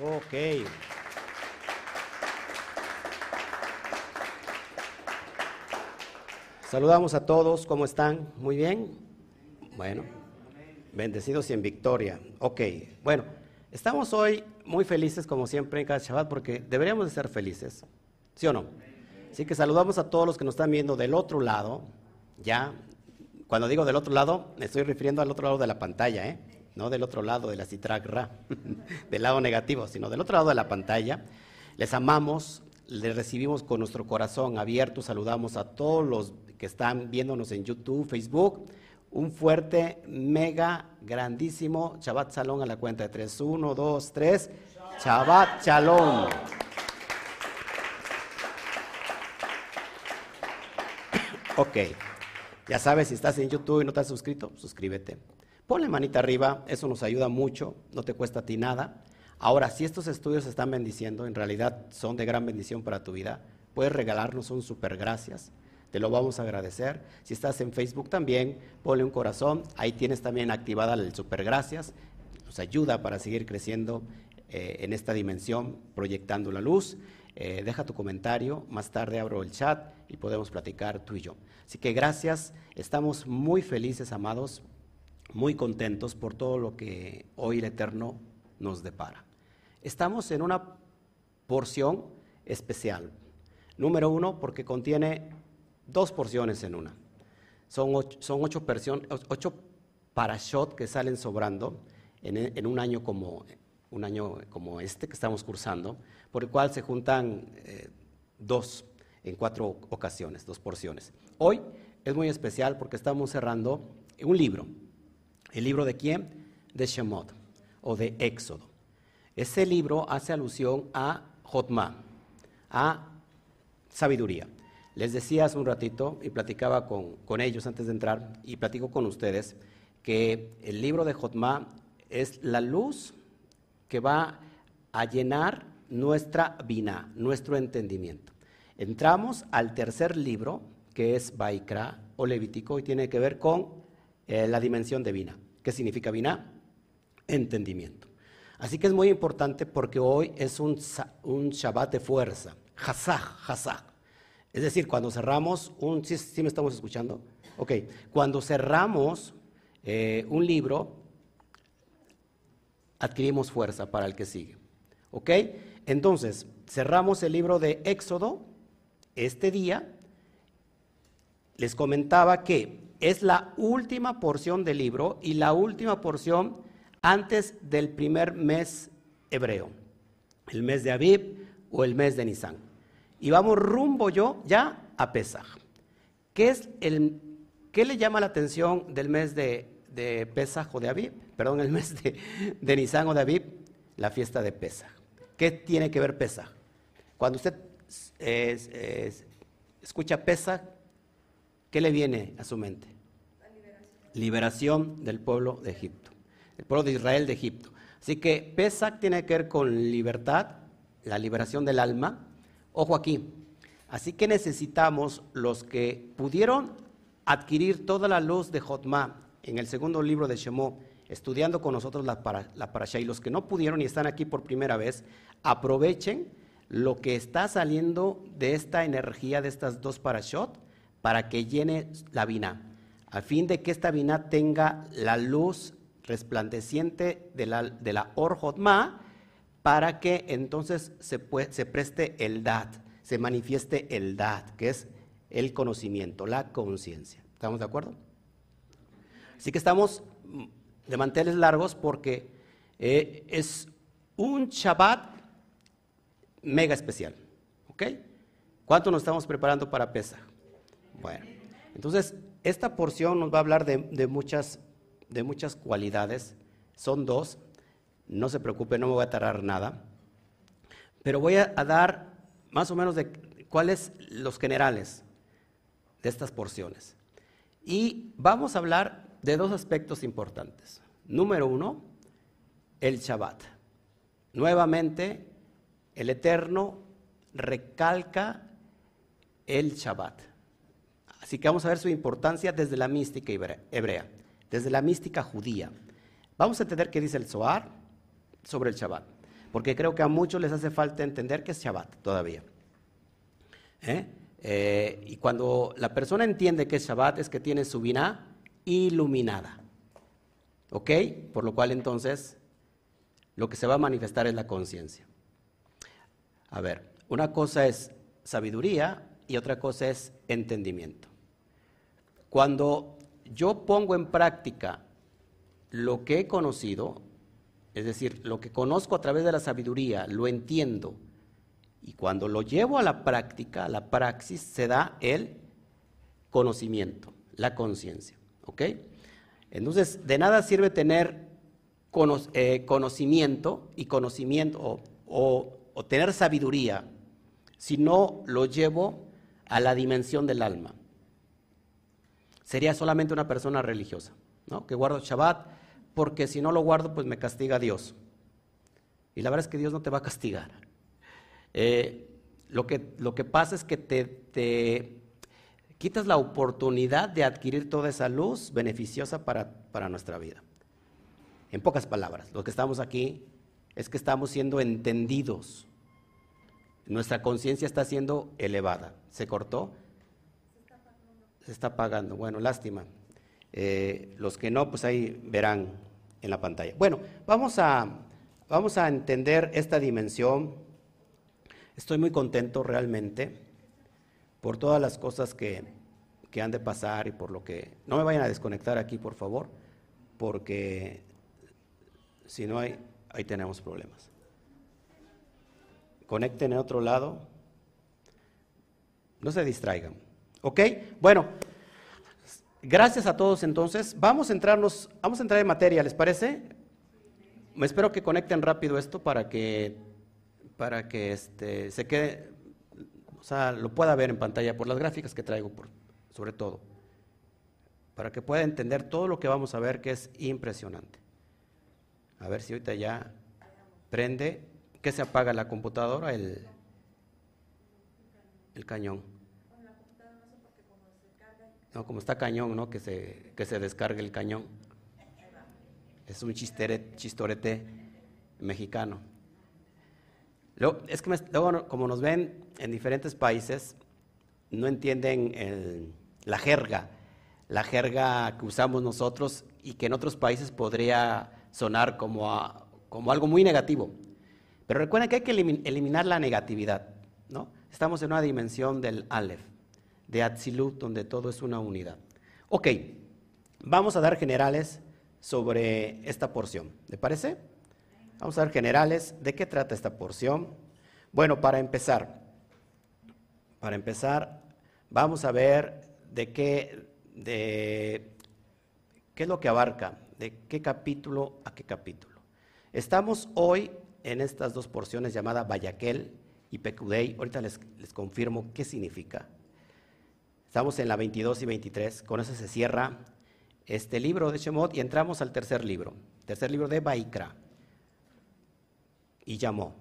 Ok. Saludamos a todos, ¿cómo están? ¿Muy bien? Bueno, bendecidos y en victoria. Ok, bueno, estamos hoy muy felices como siempre en cada Shabbat porque deberíamos de ser felices, ¿sí o no? Así que saludamos a todos los que nos están viendo del otro lado, ya. Cuando digo del otro lado, me estoy refiriendo al otro lado de la pantalla, ¿eh? No del otro lado de la citragra, del lado negativo, sino del otro lado de la pantalla. Les amamos, les recibimos con nuestro corazón abierto, saludamos a todos los que están viéndonos en YouTube, Facebook. Un fuerte, mega, grandísimo Shabbat Salón a la cuenta de tres. Uno, dos, tres. Shabbat Shalom. Ok, ya sabes, si estás en YouTube y no te has suscrito, suscríbete. Ponle manita arriba, eso nos ayuda mucho, no te cuesta a ti nada. Ahora, si estos estudios están bendiciendo, en realidad son de gran bendición para tu vida, puedes regalarnos un super gracias te lo vamos a agradecer. Si estás en Facebook también, ponle un corazón. Ahí tienes también activada el super gracias. Nos ayuda para seguir creciendo eh, en esta dimensión, proyectando la luz. Eh, deja tu comentario. Más tarde abro el chat y podemos platicar tú y yo. Así que gracias. Estamos muy felices, amados, muy contentos por todo lo que hoy el Eterno nos depara. Estamos en una porción especial. Número uno, porque contiene dos porciones en una. Son ocho, parashot que salen sobrando en, un año como un año como este que estamos cursando, por el cual se juntan eh, dos en cuatro ocasiones, dos porciones. Hoy es muy especial porque estamos cerrando un libro. ¿El libro de quién? De Shemot o de Éxodo. Ese libro hace alusión a Jotma, a sabiduría. Les decía hace un ratito y platicaba con, ellos antes de entrar y platico con ustedes que el libro de Jotma es la luz que va a llenar nuestra vina, nuestro entendimiento. Entramos al tercer libro, que es Baikra o Levítico, y tiene que ver con eh, la dimensión de ¿Qué significa vina? Entendimiento. Así que es muy importante porque hoy es un, Shabbat de fuerza. Hazaj, hazaj. Es decir, cuando cerramos un, ¿sí, me estamos escuchando? Ok, cuando cerramos eh, un libro, adquirimos fuerza para el que sigue. ¿Ok? Entonces, cerramos el libro de Éxodo este día. Les comentaba que es la última porción del libro y la última porción antes del primer mes hebreo, el mes de Abib o el mes de Nisan y vamos rumbo yo ya a Pesaj. ¿Qué, es el, ¿Qué le llama la atención del mes de, de Pesaj o de Aviv? Perdón, el mes de, de Nisan o de Aviv, la fiesta de Pesaj. ¿Qué tiene que ver Pesaj? Cuando usted escucha Pesaj, ¿qué le viene a su mente? La liberación. liberación del pueblo de Egipto, el pueblo de Israel de Egipto. Así que Pesach tiene que ver con libertad, la liberación del alma, Ojo aquí. Así que necesitamos los que pudieron adquirir toda la luz de Jotma en el segundo libro de Shemó, estudiando con nosotros la, para, la parasha, y los que no pudieron y están aquí por primera vez, aprovechen lo que está saliendo de esta energía de estas dos parashot para que llene la vina, a fin de que esta vina tenga la luz resplandeciente de la, de la Or Jotma para que entonces se, preste el DAT, se manifieste el DAT, que es el conocimiento, la conciencia. ¿Estamos de acuerdo? Así que estamos de manteles largos porque eh, es un Shabbat mega especial. ¿Ok? ¿Cuánto nos estamos preparando para Pesach? Bueno, entonces esta porción nos va a hablar de, muchas, de muchas cualidades. Son dos. No se preocupe, no me voy a tardar nada. Pero voy a, dar más o menos de cuáles los generales de estas porciones. Y vamos a hablar de dos aspectos importantes. Número uno, el Shabbat. Nuevamente, el Eterno recalca el Shabbat. Así que vamos a ver su importancia desde la mística hebrea, desde la mística judía. Vamos a entender qué dice el Zohar, sobre el Shabbat. porque creo que a muchos les hace falta entender que es Shabbat todavía. ¿Eh? Eh, y cuando la persona entiende que es Shabbat es que tiene su vina iluminada. ¿Ok? Por lo cual entonces lo que se va a manifestar es la conciencia. A ver, una cosa es sabiduría y otra cosa es entendimiento. Cuando yo pongo en práctica lo que he conocido, es decir, lo que conozco a través de la sabiduría, lo entiendo, y cuando lo llevo a la práctica, a la praxis, se da el conocimiento, la conciencia. ¿Ok? Entonces, de nada sirve tener eh, conocimiento y conocimiento o, o tener sabiduría si no lo llevo a la dimensión del alma. Sería solamente una persona religiosa, ¿no? Que guardo Shabbat porque si no lo guardo, pues me castiga Dios. Y la verdad es que Dios no te va a castigar. Eh, lo, que, lo que pasa es que te, te, quitas la oportunidad de adquirir toda esa luz beneficiosa para, para nuestra vida. En pocas palabras, lo que estamos aquí es que estamos siendo entendidos. Nuestra conciencia está siendo elevada. ¿Se cortó? Se está pagando. Bueno, lástima. Eh, los que no, pues ahí verán en la pantalla. Bueno, vamos a, vamos a entender esta dimensión. Estoy muy contento realmente por todas las cosas que, que han de pasar y por lo que... No me vayan a desconectar aquí, por favor, porque si no hay, ahí tenemos problemas. Conecten en otro lado. No se distraigan. ¿Ok? Bueno, gracias a todos entonces. Vamos a entrarnos, vamos a entrar en materia, ¿les parece? Me espero que conecten rápido esto para que para que este, se quede, o sea, lo pueda ver en pantalla por las gráficas que traigo, por, sobre todo, para que pueda entender todo lo que vamos a ver que es impresionante. A ver si ahorita ya prende, que se apaga la computadora, el, el cañón. No, como está cañón, ¿no? Que se, que se descargue el cañón. Es un chistorete mexicano. Luego, es que luego, como nos ven en diferentes países, no entienden la jerga, la jerga que usamos nosotros y que en otros países podría sonar como, como algo muy negativo. Pero recuerden que hay que eliminar la negatividad, ¿no? Estamos en una dimensión del Aleph, de Atzilut, donde todo es una unidad. Ok, vamos a dar generales sobre esta porción. ¿Le parece? Vamos a ver generales. ¿De qué trata esta porción? Bueno, para empezar, para empezar, vamos a ver de qué, de, qué es lo que abarca, de qué capítulo a qué capítulo. Estamos hoy en estas dos porciones llamadas Bayaquel y Pecudei. Ahorita les, les confirmo qué significa. Estamos en la 22 y 23. Con eso se cierra este libro de Shemot y entramos al tercer libro, tercer libro de Baikra y llamó.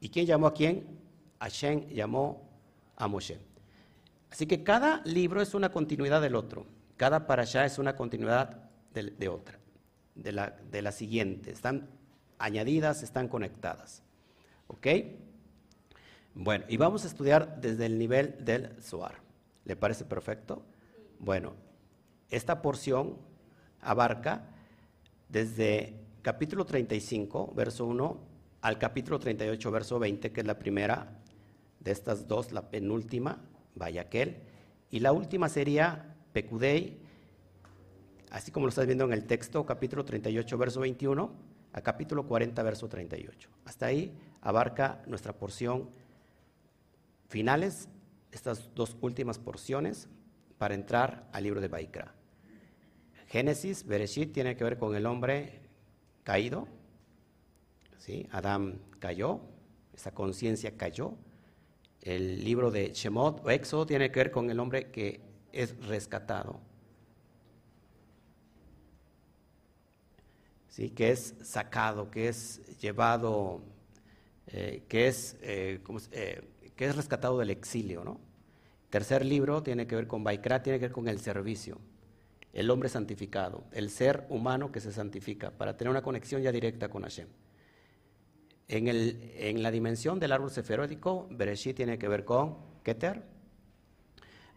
¿Y quién llamó a quién? Hashem llamó a Moshe. Así que cada libro es una continuidad del otro. Cada parashá es una continuidad de, otra, de la, siguiente. Están añadidas, están conectadas. ¿Ok? Bueno, y vamos a estudiar desde el nivel del Zohar. ¿Le parece perfecto? Bueno, esta porción abarca desde capítulo 35, verso 1, al capítulo 38, verso 20, que es la primera de estas dos, la penúltima, Vayaquel, y la última sería Pecudei, así como lo estás viendo en el texto, capítulo 38, verso 21, a capítulo 40, verso 38. Hasta ahí abarca nuestra porción finales, estas dos últimas porciones, para entrar al libro de Baikra. Génesis, Bereshit, tiene que ver con el hombre caído, ¿sí? Adán cayó, esa conciencia cayó. El libro de Shemot o Éxodo tiene que ver con el hombre que es rescatado, ¿sí? que es sacado, que es llevado, eh, que, es, eh, eh, que es rescatado del exilio. ¿no? Tercer libro tiene que ver con Baikra, tiene que ver con el servicio, el hombre santificado, el ser humano que se santifica para tener una conexión ya directa con Hashem. En, el, en la dimensión del árbol seferódico, Bereshit tiene que ver con Keter,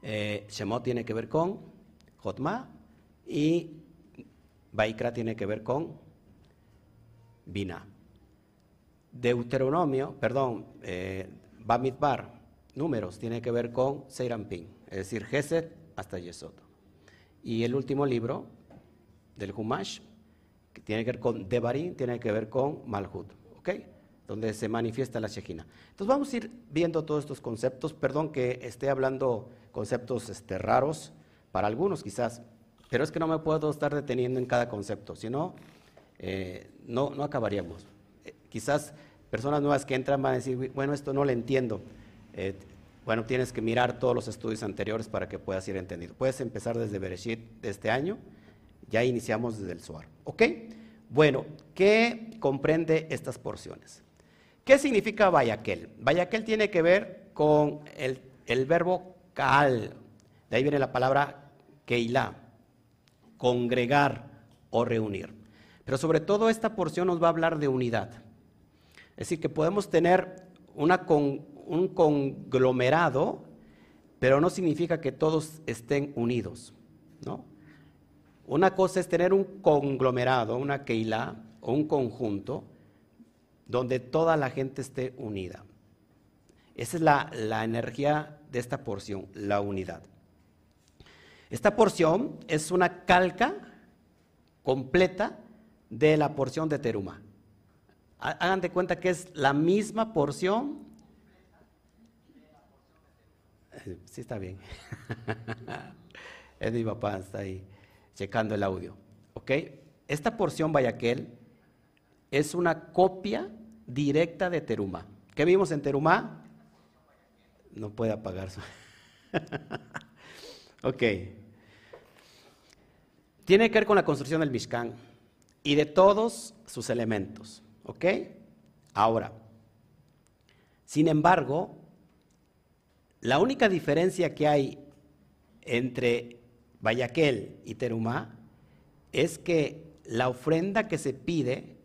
eh, Shemot tiene que ver con Jotma y Baikra tiene que ver con Bina. Deuteronomio, perdón, eh, Bamidbar, números, tiene que ver con Seirampin, es decir, Geset hasta Yesod. Y el último libro del Humash, que tiene que ver con Devarim, tiene que ver con Malhut, ¿ok? Donde se manifiesta la Shejina. Entonces vamos a ir viendo todos estos conceptos. Perdón que esté hablando conceptos este, raros para algunos quizás, pero es que no me puedo estar deteniendo en cada concepto, si no, eh, no, acabaríamos. Eh, quizás personas nuevas que entran van a decir, bueno, esto no lo entiendo. Eh, bueno, tienes que mirar todos los estudios anteriores para que puedas ir entendido. Puedes empezar desde Bereshit de este año, ya iniciamos desde el SUAR. ¿Ok? Bueno, ¿qué comprende estas porciones? ¿Qué significa Vayaquel? Vayaquel tiene que ver con el, el verbo kaal, de ahí viene la palabra keilah, congregar o reunir. Pero sobre todo esta porción nos va a hablar de unidad. Es decir, que podemos tener un conglomerado, pero no significa que todos estén unidos, ¿no? Una cosa es tener un conglomerado, una keila o un conjunto donde toda la gente esté unida. Esa es la energía de esta porción, la unidad. Esta porción es una calca completa de la porción de Teruma. Hagan de cuenta que es la misma porción Sí, está bien. es mi papá, está ahí checando el audio. ¿Ok? Esta porción Bayaquel es una copia directa de Terumá. ¿Qué vimos en Terumá? No puede apagar su. ok. Tiene que ver con la construcción del Mishkan y de todos sus elementos. ¿Ok? Ahora, sin embargo, la única diferencia que hay entre Bayaquel y Terumá es que la ofrenda que se pide,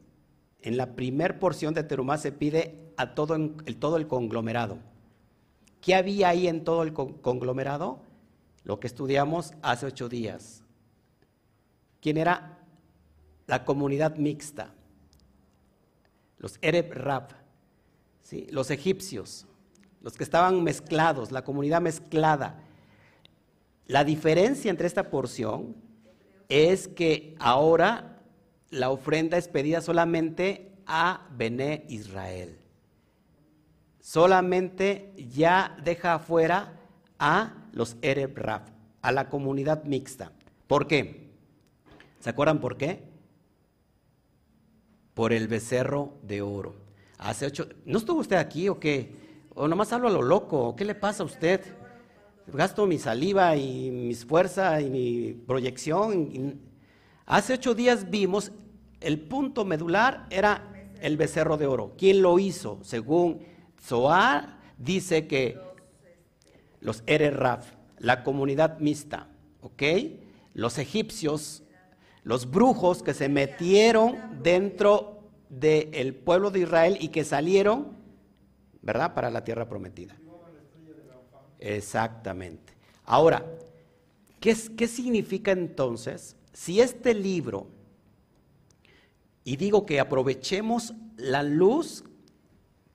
en la primer porción de Terumá se pide a todo el, todo el conglomerado. ¿Qué había ahí en todo el conglomerado? Lo que estudiamos hace ocho días. ¿Quién era? La comunidad mixta. Los Ereb Rab, ¿sí? los egipcios, los que estaban mezclados, la comunidad mezclada. La diferencia entre esta porción es que ahora la ofrenda es pedida solamente a Bené Israel. Solamente ya deja afuera a los Ereb Rab, a la comunidad mixta. ¿Por qué? ¿Se acuerdan por qué? Por el becerro de oro. Hace ocho. ¿No estuvo usted aquí o qué? o nomás hablo a lo loco, ¿qué le pasa a usted? Gasto mi saliva y mi fuerza y mi proyección. Hace ocho días vimos el punto medular era el becerro de oro. ¿Quién lo hizo? Según Zohar, dice que los Ereraf, la comunidad mixta, ¿ok? Los egipcios, los brujos que se metieron dentro del pueblo de Israel y que salieron ¿verdad? Para la tierra prometida. Exactamente. Ahora, ¿qué, ¿qué, significa entonces si este libro, y digo que aprovechemos la luz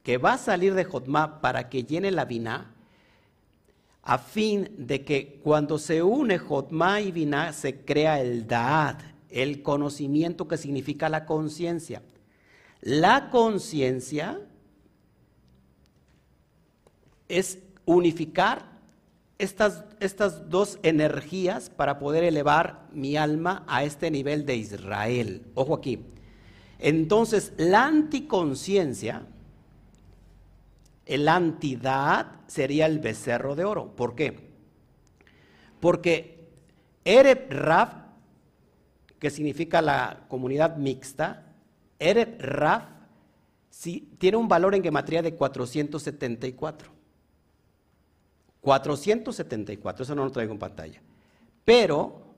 que va a salir de Jotma para que llene la Biná, a fin de que cuando se une Jotma y Biná se crea el Daad, el conocimiento que significa la conciencia. La conciencia es unificar estas, estas dos energías para poder elevar mi alma a este nivel de Israel. Ojo aquí. Entonces, la anticonciencia, el antidad sería el becerro de oro. ¿Por qué? Porque Ereb Raf, que significa la comunidad mixta, Ereb Raf tiene un valor en gematría de 474. 474, eso no lo traigo en pantalla. Pero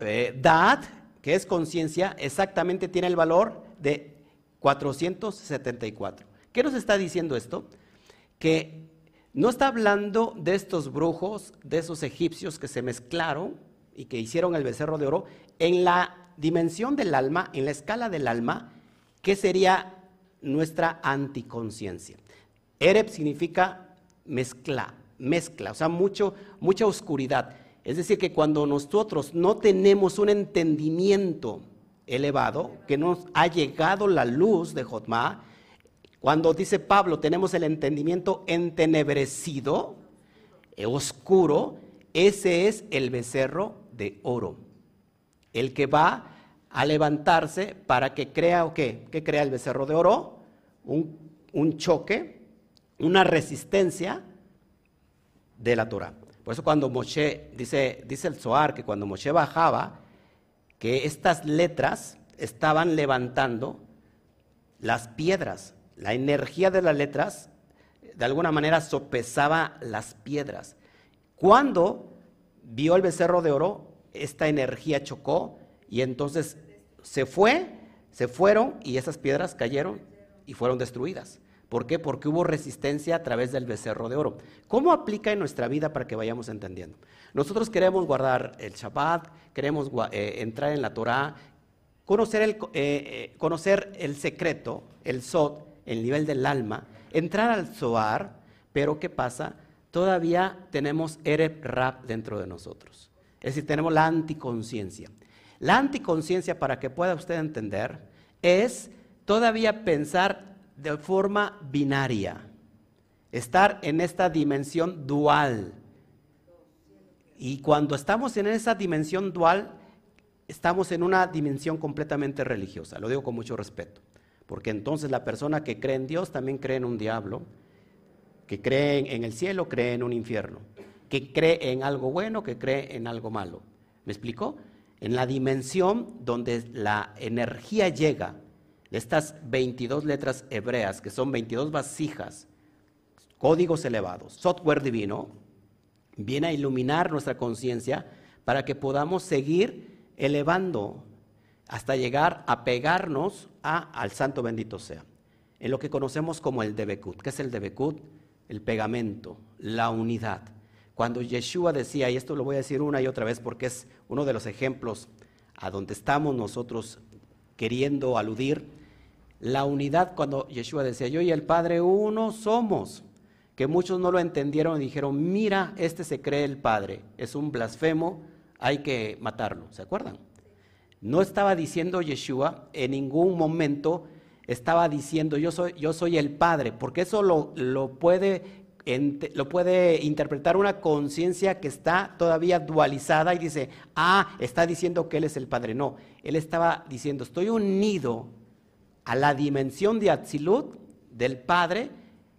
eh, Dad, que es conciencia, exactamente tiene el valor de 474. ¿Qué nos está diciendo esto? Que no está hablando de estos brujos, de esos egipcios que se mezclaron y que hicieron el becerro de oro en la dimensión del alma, en la escala del alma, que sería nuestra anticonciencia. Ereb significa mezcla, mezcla, o sea, mucho, mucha oscuridad. Es decir, que cuando nosotros no tenemos un entendimiento elevado, que nos ha llegado la luz de Jotma, cuando dice Pablo, tenemos el entendimiento entenebrecido, eh, oscuro, ese es el becerro de oro. El que va a levantarse para que crea o qué? ¿Qué crea el becerro de oro? Un, un choque, una resistencia de la Torah. Por eso cuando Moshe, dice, dice el Zohar, que cuando Moshe bajaba, que estas letras estaban levantando las piedras. La energía de las letras, de alguna manera, sopesaba las piedras. Cuando vio el becerro de oro, esta energía chocó y entonces se fue, se fueron y esas piedras cayeron y fueron destruidas. ¿Por qué? Porque hubo resistencia a través del becerro de oro. ¿Cómo aplica en nuestra vida para que vayamos entendiendo? Nosotros queremos guardar el Shabbat, queremos eh, entrar en la Torah, conocer el, eh, eh, conocer el secreto, el Sod, el nivel del alma, entrar al Zohar, pero ¿qué pasa? Todavía tenemos Ereb Rab dentro de nosotros. Es decir, tenemos la anticonciencia. La anticonciencia, para que pueda usted entender, es todavía pensar de forma binaria, estar en esta dimensión dual. Y cuando estamos en esa dimensión dual, estamos en una dimensión completamente religiosa, lo digo con mucho respeto, porque entonces la persona que cree en Dios también cree en un diablo, que cree en el cielo, cree en un infierno, que cree en algo bueno, que cree en algo malo. ¿Me explico? En la dimensión donde la energía llega estas 22 letras hebreas, que son 22 vasijas, códigos elevados, software divino, viene a iluminar nuestra conciencia para que podamos seguir elevando hasta llegar a pegarnos a, al santo bendito sea. En lo que conocemos como el Debekut. ¿Qué es el Debekut? El pegamento, la unidad. Cuando Yeshua decía, y esto lo voy a decir una y otra vez porque es uno de los ejemplos a donde estamos nosotros queriendo aludir, la unidad cuando Yeshua decía, yo y el Padre uno somos, que muchos no lo entendieron y dijeron, mira, este se cree el Padre, es un blasfemo, hay que matarlo, ¿se acuerdan? No estaba diciendo Yeshua en ningún momento, estaba diciendo yo soy, yo soy el Padre, porque eso lo, lo puede, lo puede interpretar una conciencia que está todavía dualizada y dice, ah, está diciendo que Él es el Padre. No, Él estaba diciendo, estoy unido a la dimensión de Atzilut del Padre,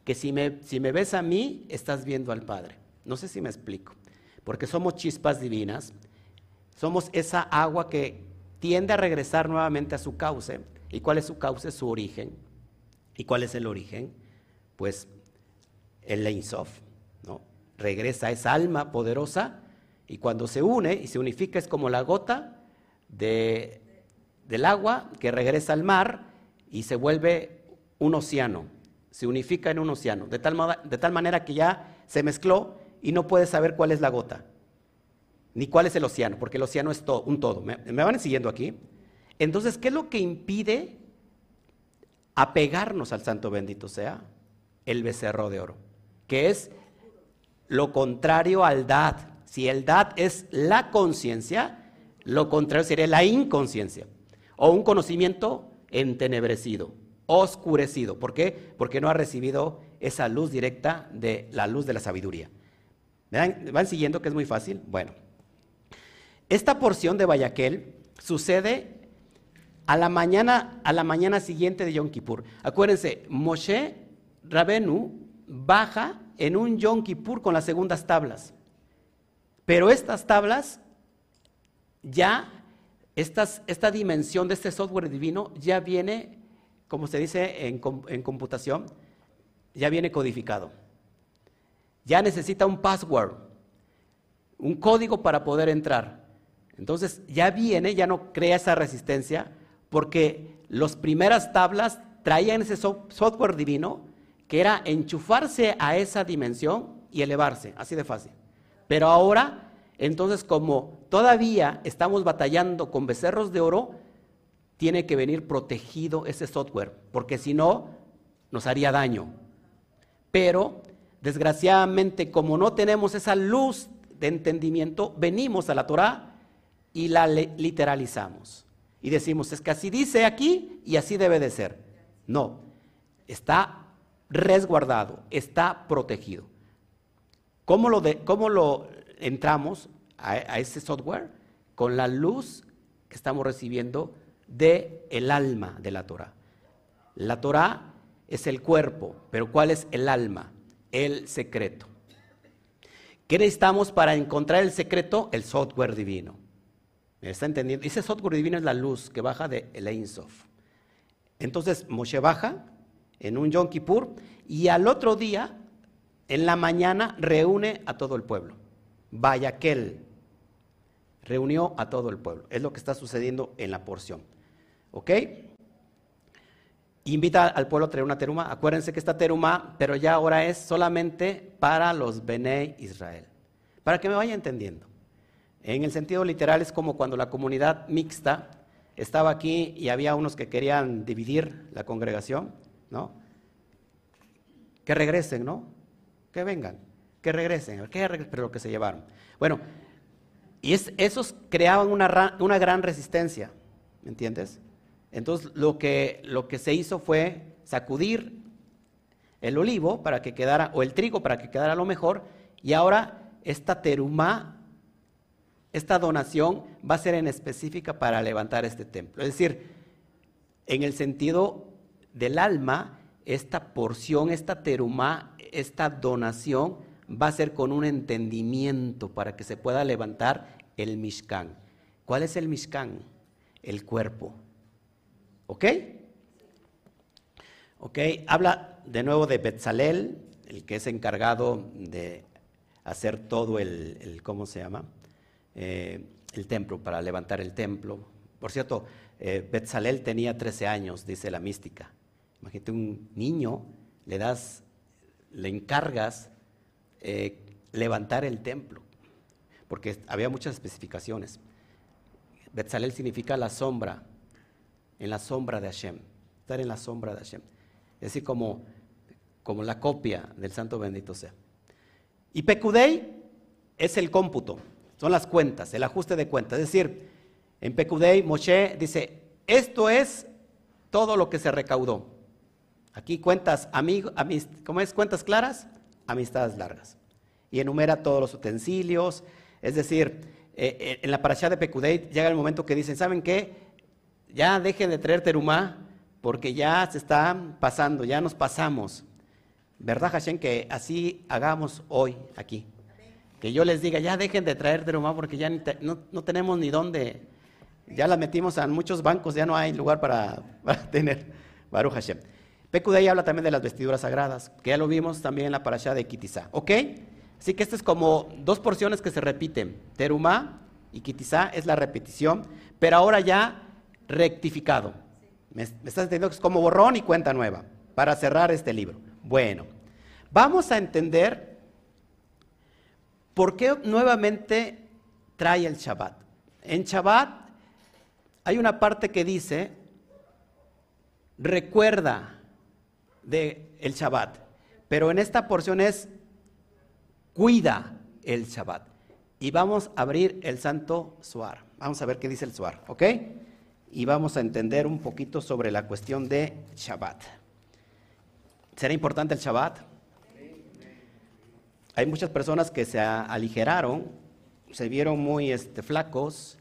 que si me, si me ves a mí, estás viendo al Padre. No sé si me explico, porque somos chispas divinas, somos esa agua que tiende a regresar nuevamente a su cauce. ¿Y cuál es su cauce? Su origen. ¿Y cuál es el origen? Pues el Sof, ¿no? Regresa esa alma poderosa y cuando se une y se unifica es como la gota de, del agua que regresa al mar y se vuelve un océano, se unifica en un océano, de tal, de tal manera que ya se mezcló y no puedes saber cuál es la gota, ni cuál es el océano, porque el océano es un todo. ¿Me, ¿Me, van siguiendo aquí? Entonces, ¿qué es lo que impide apegarnos al santo bendito sea? El becerro de oro, que es lo contrario al dad. Si el dad es la conciencia, lo contrario sería la inconsciencia, o un conocimiento entenebrecido, oscurecido. ¿Por qué? Porque no ha recibido esa luz directa de la luz de la sabiduría. ¿Me van siguiendo que es muy fácil? Bueno, esta porción de Bayaquel sucede a la mañana, a la mañana siguiente de Yom Kippur. Acuérdense, Moshe Rabenu baja en un Yom Kippur con las segundas tablas. Pero estas tablas ya esta dimensión de este software divino ya viene, como se dice en, en computación, ya viene codificado. Ya necesita un password, un código para poder entrar. Entonces ya viene, ya no crea esa resistencia, porque las primeras tablas traían ese software divino que era enchufarse a esa dimensión y elevarse, así de fácil. Pero ahora, entonces como todavía estamos batallando con becerros de oro, tiene que venir protegido ese software, porque si no, nos haría daño. Pero, desgraciadamente, como no tenemos esa luz de entendimiento, venimos a la Torah y la literalizamos. Y decimos, es que así dice aquí y así debe de ser. No, está resguardado, está protegido. ¿Cómo lo, de, cómo lo entramos a, ese software? Con la luz que estamos recibiendo del el alma de la Torah. La Torah es el cuerpo, pero ¿cuál es el alma? El secreto. ¿Qué necesitamos para encontrar el secreto? El software divino. ¿Me está entendiendo? Ese software divino es la luz que baja de el. Entonces Moshe baja en un Yom Kippur y al otro día, en la mañana, reúne a todo el pueblo. Vaya aquel reunió a todo el pueblo. Es lo que está sucediendo en la porción. ¿Ok? Invita al pueblo a traer una teruma. Acuérdense que esta teruma, pero ya ahora es solamente para los Bene Israel. Para que me vaya entendiendo. En el sentido literal es como cuando la comunidad mixta estaba aquí y había unos que querían dividir la congregación, ¿no? Que regresen, ¿no? Que vengan, que regresen, pero lo que se llevaron. Bueno, y esos creaban una, una gran resistencia, ¿me entiendes? Entonces lo que, lo que se hizo fue sacudir el olivo para que quedara, o el trigo para que quedara lo mejor, y ahora esta terumá, esta donación va a ser en específica para levantar este templo. Es decir, en el sentido del alma, esta porción, esta terumá, esta donación va a ser con un entendimiento para que se pueda levantar el Mishkan. ¿Cuál es el Mishkan? El cuerpo. ¿Ok? Ok, habla de nuevo de Betzalel, el que es encargado de hacer todo el, ¿cómo se llama? Eh, el templo, para levantar el templo. Por cierto, eh, Betzalel tenía 13 años, dice la mística. Imagínate un niño, le das, le encargas eh, levantar el templo, porque había muchas especificaciones. Betzalel significa la sombra, en la sombra de Hashem, estar en la sombra de Hashem. Es decir, como, como la copia del santo bendito sea. Y Pecudei es el cómputo, son las cuentas, el ajuste de cuentas. Es decir, en Pecudei Moshe dice, esto es todo lo que se recaudó. Aquí cuentas, amigo, ¿cómo es? Cuentas claras, amistades largas. Y enumera todos los utensilios. Es decir, eh, eh, en la parasha de Pecudei llega el momento que dicen, ¿saben qué? ya dejen de traer terumá, porque ya se está pasando, ya nos pasamos. ¿Verdad, Hashem, que así hagamos hoy aquí? Que yo les diga, ya dejen de traer terumá porque ya no, tenemos ni dónde. Ya la metimos en muchos bancos, ya no hay lugar para, tener. Baruch Hashem. Pekudei habla también de las vestiduras sagradas, que ya lo vimos también en la parasha de Kitizá. ¿Ok? Así que este es como dos porciones que se repiten. Terumá y Kitizá es la repetición, pero ahora ya rectificado. ¿Me, estás entendiendo que es como borrón y cuenta nueva para cerrar este libro? Bueno, vamos a entender por qué nuevamente trae el Shabbat. En Shabbat hay una parte que dice, recuerda de el Shabbat, pero en esta porción es cuida el Shabbat. Y vamos a abrir el santo Suar. Vamos a ver qué dice el Suar, ¿ok? y vamos a entender un poquito sobre la cuestión de Shabbat. ¿Será importante el Shabbat? Hay muchas personas que se aligeraron, se vieron muy este, flacos,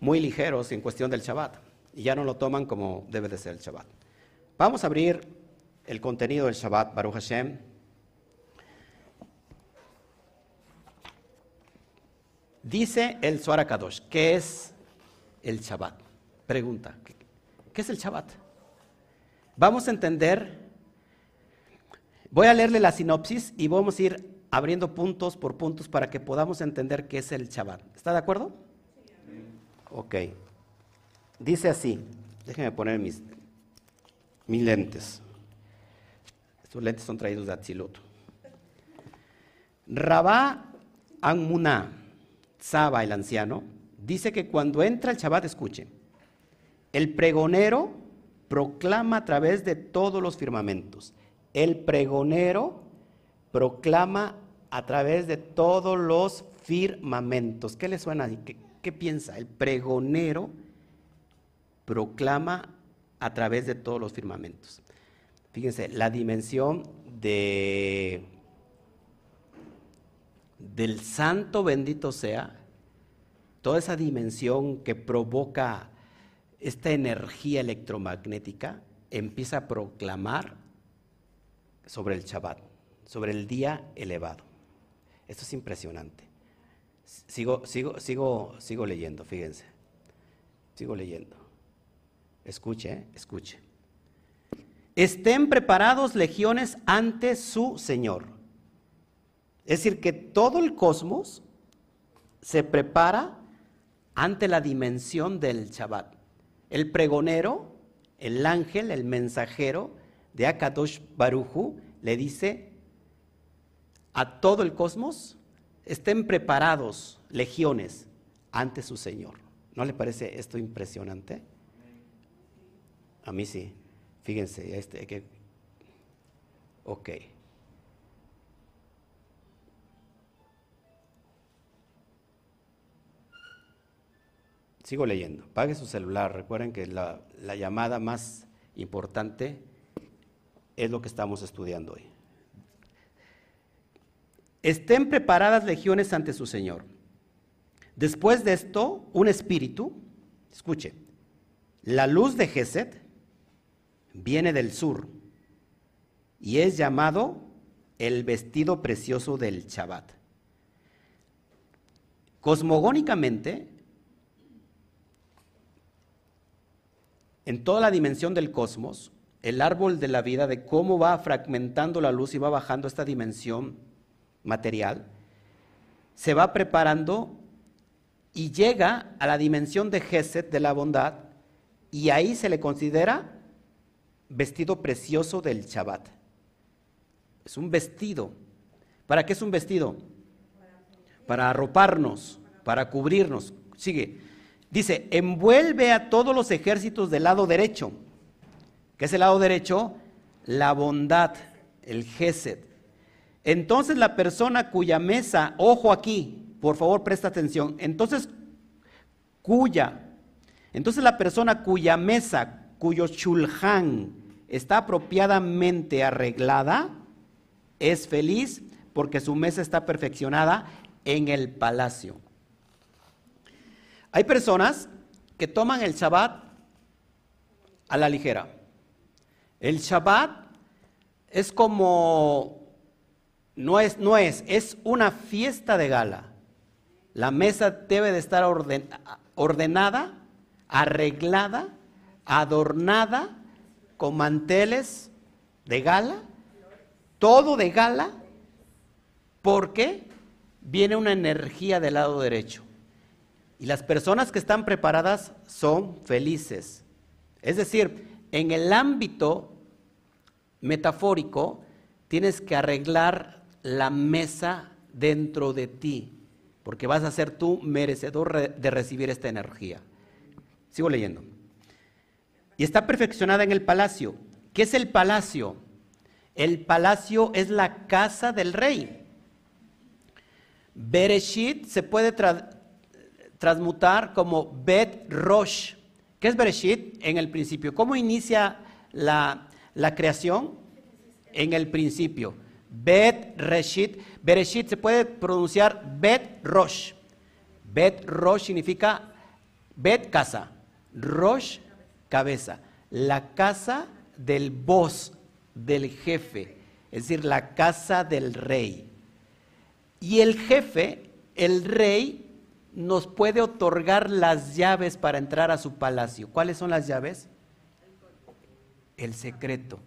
muy ligeros en cuestión del Shabbat y ya no lo toman como debe de ser el Shabbat. Vamos a abrir el contenido del Shabbat, Baruch Hashem. Dice el Suara Kadosh, ¿qué es el Shabbat? Pregunta, ¿qué es el Shabbat? Vamos a entender, voy a leerle la sinopsis y vamos a ir abriendo puntos por puntos para que podamos entender qué es el Shabbat. ¿Está de acuerdo? Ok. Dice así, déjenme poner mis... mis lentes. Estos lentes son traídos de Atzilut. Rabá Anmuná, Saba, el anciano, dice que cuando entra el Shabbat, escuche, el pregonero proclama a través de todos los firmamentos. El pregonero proclama a través de todos los firmamentos. ¿Qué le suena? ¿Qué, qué piensa? El pregonero proclama a través de todos los firmamentos. Fíjense, la dimensión de del santo bendito sea, toda esa dimensión que provoca esta energía electromagnética, empieza a proclamar sobre el Shabbat, sobre el día elevado. Esto es impresionante. Sigo, sigo, sigo, sigo leyendo, fíjense. Sigo leyendo. Escuche, ¿eh? escuche. Estén preparados legiones ante su Señor. Es decir, que todo el cosmos se prepara ante la dimensión del Shabbat. El pregonero, el ángel, el mensajero de Akadosh Baruchu le dice a todo el cosmos, estén preparados legiones ante su Señor. ¿No le parece esto impresionante? A mí sí. Fíjense, este que Ok. Sigo leyendo. Pague su celular. Recuerden que la, la llamada más importante es lo que estamos estudiando hoy. Estén preparadas legiones ante su Señor. Después de esto, un espíritu, escuche, la luz de Geset viene del sur y es llamado el vestido precioso del Shabbat. Cosmogónicamente, en toda la dimensión del cosmos, el árbol de la vida, de cómo va fragmentando la luz y va bajando esta dimensión material, se va preparando y llega a la dimensión de Geset, de la bondad, y ahí se le considera vestido precioso del Shabbat. Es un vestido. ¿Para qué es un vestido? Para arroparnos, para cubrirnos. Sigue. Dice, envuelve a todos los ejércitos del lado derecho. ¿Qué es el lado derecho? La bondad, el Gesed. Entonces la persona cuya mesa, ojo aquí, por favor presta atención, entonces cuya, entonces la persona cuya mesa, cuyo chulhan está apropiadamente arreglada, es feliz porque su mesa está perfeccionada en el palacio. Hay personas que toman el Shabbat a la ligera. El Shabbat es como, no es, no es, es una fiesta de gala. La mesa debe de estar ordenada, arreglada, adornada, con manteles de gala, todo de gala, porque viene una energía del lado derecho. Y las personas que están preparadas son felices. Es decir, en el ámbito metafórico, tienes que arreglar la mesa dentro de ti, porque vas a ser tú merecedor de recibir esta energía. Sigo leyendo. Y está perfeccionada en el palacio. ¿Qué es el palacio? El palacio es la casa del rey. Bereshit se puede transmutar como Bet Rosh. ¿Qué es Bereshit? En el principio. ¿Cómo inicia la, la creación? En el principio. Bet Reshit. Bereshit se puede pronunciar Bet Rosh. Bet Rosh significa Bet casa. Rosh cabeza. La casa del voz, del jefe. Es decir, la casa del rey. Y el jefe, el rey, nos puede otorgar las llaves para entrar a su palacio. ¿Cuáles son las llaves? El secreto.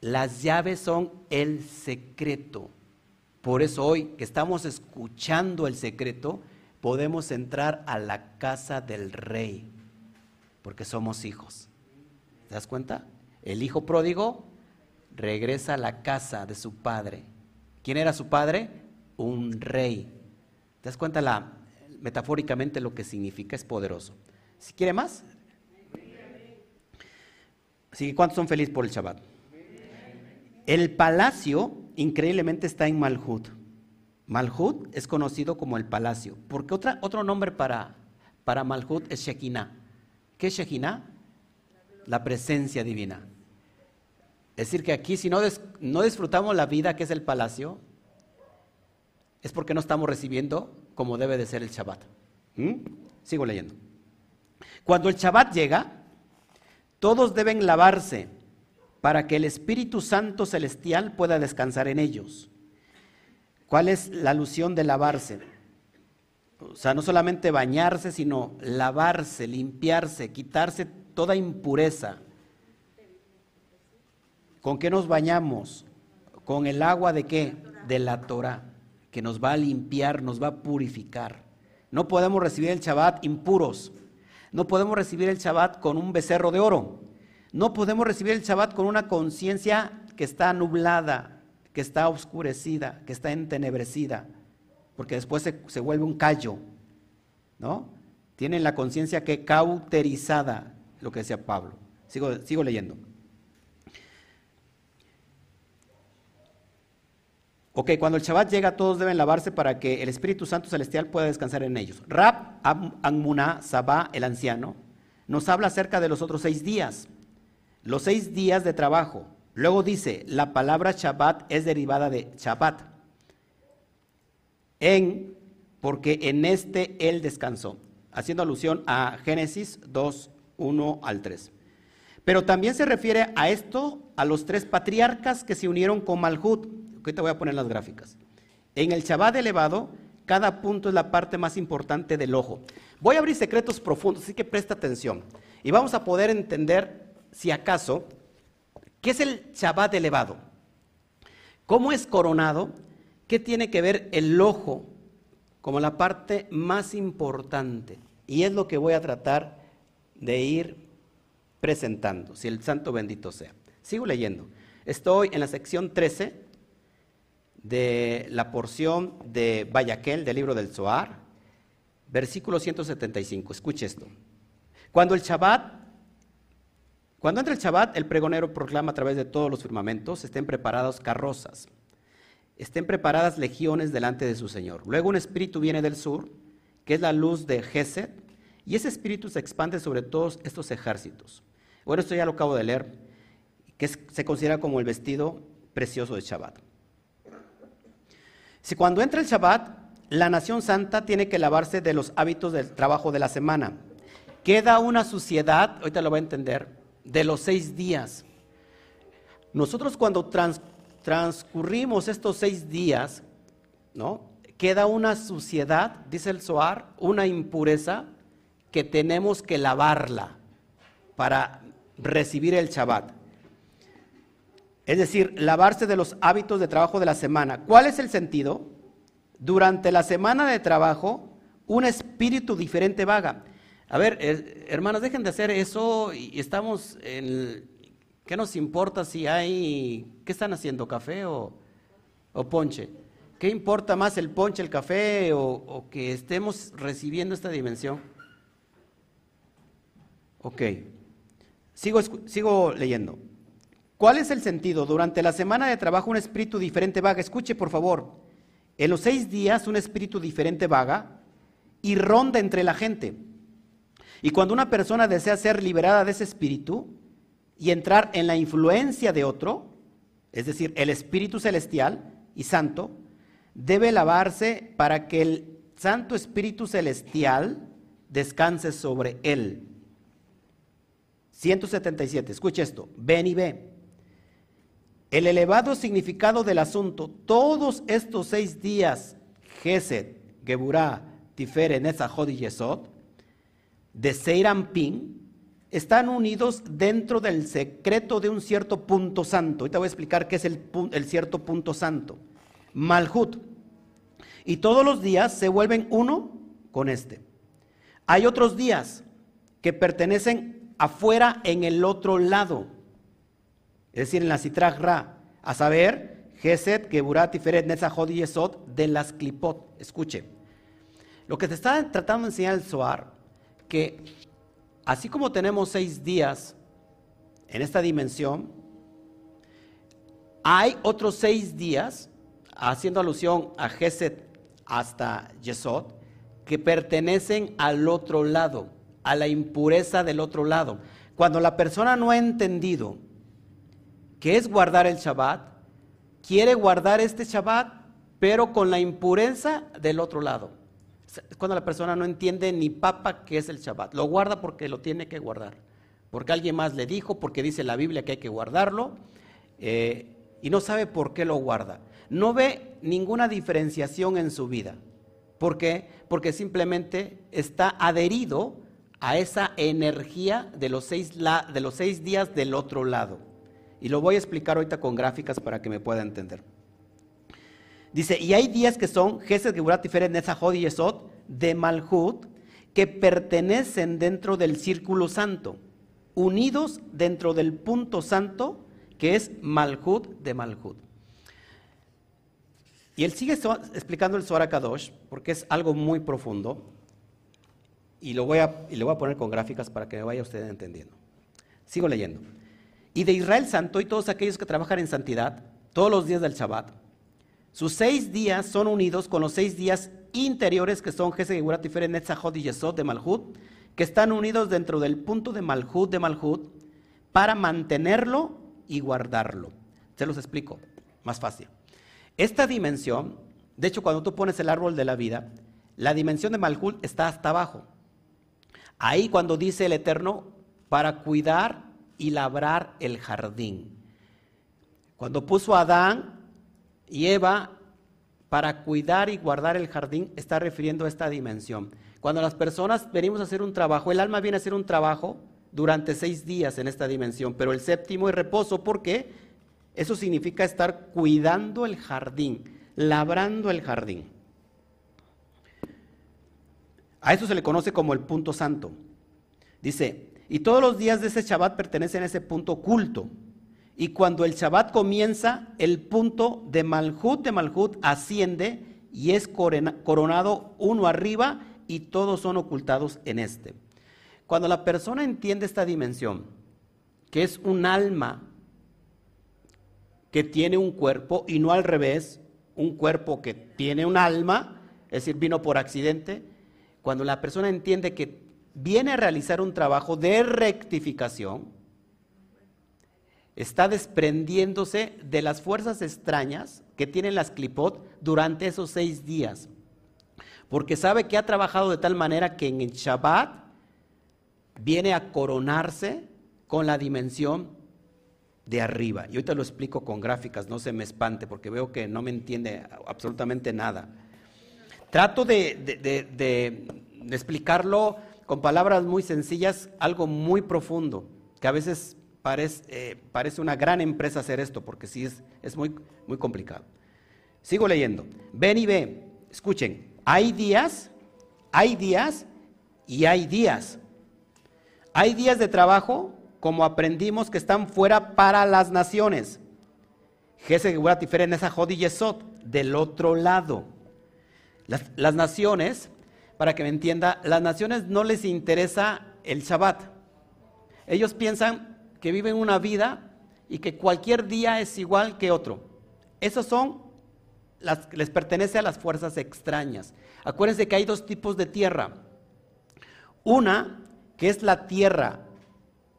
Las llaves son el secreto. Por eso hoy que estamos escuchando el secreto, podemos entrar a la casa del rey, porque somos hijos. ¿Te das cuenta? El hijo pródigo regresa a la casa de su padre. ¿Quién era su padre? Un rey. ¿Te das cuenta metafóricamente lo que significa? Es poderoso. Si quiere más. Así ¿cuántos son felices por el Shabbat? El palacio increíblemente está en Malhut. Malhut es conocido como el palacio, porque otra, otro nombre para, para Malhut es Shekinah. ¿Qué es Shekinah? La presencia divina. Es decir, que aquí si no, no disfrutamos la vida que es el palacio, es porque no estamos recibiendo como debe de ser el Shabbat. ¿Mm? Sigo leyendo. Cuando el Shabbat llega, todos deben lavarse para que el Espíritu Santo Celestial pueda descansar en ellos. ¿Cuál es la alusión de lavarse? O sea, no solamente bañarse, sino lavarse, limpiarse, quitarse toda impureza. ¿Con qué nos bañamos? Con el agua de qué? De la Torah, que nos va a limpiar, nos va a purificar. No podemos recibir el Shabbat impuros. No podemos recibir el Shabbat con un becerro de oro. No podemos recibir el Shabbat con una conciencia que está nublada, que está oscurecida, que está entenebrecida, porque después se, vuelve un callo, ¿no? Tienen la conciencia que cauterizada, lo que decía Pablo. Sigo, sigo leyendo. Ok, cuando el Shabbat llega, todos deben lavarse para que el Espíritu Santo Celestial pueda descansar en ellos. Rab Anmuná Sabá, el anciano, nos habla acerca de los otros seis días los seis días de trabajo. Luego dice, la palabra Shabbat es derivada de Shabbat. En, porque en este él descansó, haciendo alusión a Génesis 2, 1 al 3. Pero también se refiere a esto, a los tres patriarcas que se unieron con Malhut. te voy a poner las gráficas. En el Shabbat elevado, cada punto es la parte más importante del ojo. Voy a abrir secretos profundos, así que presta atención. Y vamos a poder entender si acaso, ¿qué es el Shabbat elevado? ¿Cómo es coronado? ¿Qué tiene que ver el ojo como la parte más importante? Y es lo que voy a tratar de ir presentando, si el santo bendito sea. Sigo leyendo. Estoy en la sección 13 de la porción de Bayaquel del libro del Zohar, versículo 175. Escuche esto. Cuando el Shabbat cuando entra el Shabbat, el pregonero proclama a través de todos los firmamentos, estén preparados carrozas, estén preparadas legiones delante de su Señor. Luego un espíritu viene del sur, que es la luz de Geset, y ese espíritu se expande sobre todos estos ejércitos. Bueno, esto ya lo acabo de leer, que se considera como el vestido precioso de Shabbat. Si cuando entra el Shabbat, la nación santa tiene que lavarse de los hábitos del trabajo de la semana. Queda una suciedad, ahorita lo va a entender, de los seis días. Nosotros cuando transcurrimos estos seis días, ¿no? Queda una suciedad, dice el Zohar, una impureza que tenemos que lavarla para recibir el Shabbat. Es decir, lavarse de los hábitos de trabajo de la semana. ¿Cuál es el sentido? Durante la semana de trabajo, un espíritu diferente vaga. A ver, hermanos, dejen de hacer eso y estamos en... ¿Qué nos importa si hay... ¿Qué están haciendo? ¿Café o, ponche? ¿Qué importa más el ponche, el café o, que estemos recibiendo esta dimensión? Ok, sigo, sigo leyendo. ¿Cuál es el sentido? Durante la semana de trabajo un espíritu diferente vaga. Escuche, por favor. En los seis días un espíritu diferente vaga y ronda entre la gente. Y cuando una persona desea ser liberada de ese espíritu y entrar en la influencia de otro, es decir, el espíritu celestial y santo, debe lavarse para que el santo espíritu celestial descanse sobre él. 177, escucha esto, ven y ve. El elevado significado del asunto, todos estos seis días, Gesed, Geburah, Tiferet, Netzachot y Yesod, de Seirampin están unidos dentro del secreto de un cierto punto santo. Ahorita voy a explicar qué es el, cierto punto santo. Malhut. Y todos los días se vuelven uno con este. Hay otros días que pertenecen afuera en el otro lado. Es decir, en la Sitrach Ra. A saber, Geset, Geburat, Tiferet, Netzachot y Yesod de las Klipot. Escuche. Lo que te está tratando de enseñar el Zohar, que así como tenemos seis días en esta dimensión, hay otros seis días, haciendo alusión a Geset hasta Yesod, que pertenecen al otro lado, a la impureza del otro lado. Cuando la persona no ha entendido qué es guardar el Shabbat, quiere guardar este Shabbat, pero con la impureza del otro lado. Cuando la persona no entiende ni papa qué es el Shabbat, lo guarda porque lo tiene que guardar, porque alguien más le dijo, porque dice la Biblia que hay que guardarlo, eh, y no sabe por qué lo guarda. No ve ninguna diferenciación en su vida. ¿Por qué? Porque simplemente está adherido a esa energía de los seis, de los seis días del otro lado. Y lo voy a explicar ahorita con gráficas para que me pueda entender. Dice, y hay días que son Gesed, Geburat, Tiferet, Nezahod y Yesod de Malhut que pertenecen dentro del círculo santo, unidos dentro del punto santo que es Malhut de Malhut. Y él sigue explicando el Zohar Kadosh porque es algo muy profundo y lo voy a, y lo voy a poner con gráficas para que me vaya usted entendiendo. Sigo leyendo. Y de Israel Santo y todos aquellos que trabajan en santidad todos los días del Shabbat, sus seis días son unidos con los seis días interiores que son Gesed, Tiferet, Netzachot y Yesod de Malhut, que están unidos dentro del punto de Malhut de Malhut para mantenerlo y guardarlo. Se los explico, más fácil. Esta dimensión, de hecho, cuando tú pones el árbol de la vida, la dimensión de Malhut está hasta abajo. Ahí cuando dice el Eterno, para cuidar y labrar el jardín. Cuando puso a Adán y Eva para cuidar y guardar el jardín, está refiriendo a esta dimensión. Cuando las personas venimos a hacer un trabajo, el alma viene a hacer un trabajo durante seis días en esta dimensión, pero el séptimo es reposo porque eso significa estar cuidando el jardín, labrando el jardín. A eso se le conoce como el punto santo. Dice, y todos los días de ese Shabbat pertenecen a ese punto oculto. Y cuando el Shabbat comienza, el punto de Malhut de Malhut asciende y es coronado uno arriba y todos son ocultados en este. Cuando la persona entiende esta dimensión, que es un alma que tiene un cuerpo y no al revés, un cuerpo que tiene un alma, es decir, vino por accidente, cuando la persona entiende que viene a realizar un trabajo de rectificación, está desprendiéndose de las fuerzas extrañas que tienen las clipot durante esos seis días, porque sabe que ha trabajado de tal manera que en el Shabbat viene a coronarse con la dimensión de arriba. Y ahorita lo explico con gráficas, no se me espante, porque veo que no me entiende absolutamente nada. Trato de, explicarlo con palabras muy sencillas, algo muy profundo, que a veces parece, eh, parece una gran empresa hacer esto, porque sí es, es muy, muy complicado. Sigo leyendo. Ven y ve, escuchen, hay días, hay días y hay días. Hay días de trabajo como aprendimos que están fuera para las naciones. Del otro lado. Las, las, naciones, para que me entienda, las naciones no les interesa el Shabbat. Ellos piensan que viven una vida y que cualquier día es igual que otro. Esos son, las, les pertenece a las fuerzas extrañas. Acuérdense que hay dos tipos de tierra. Una, que es la tierra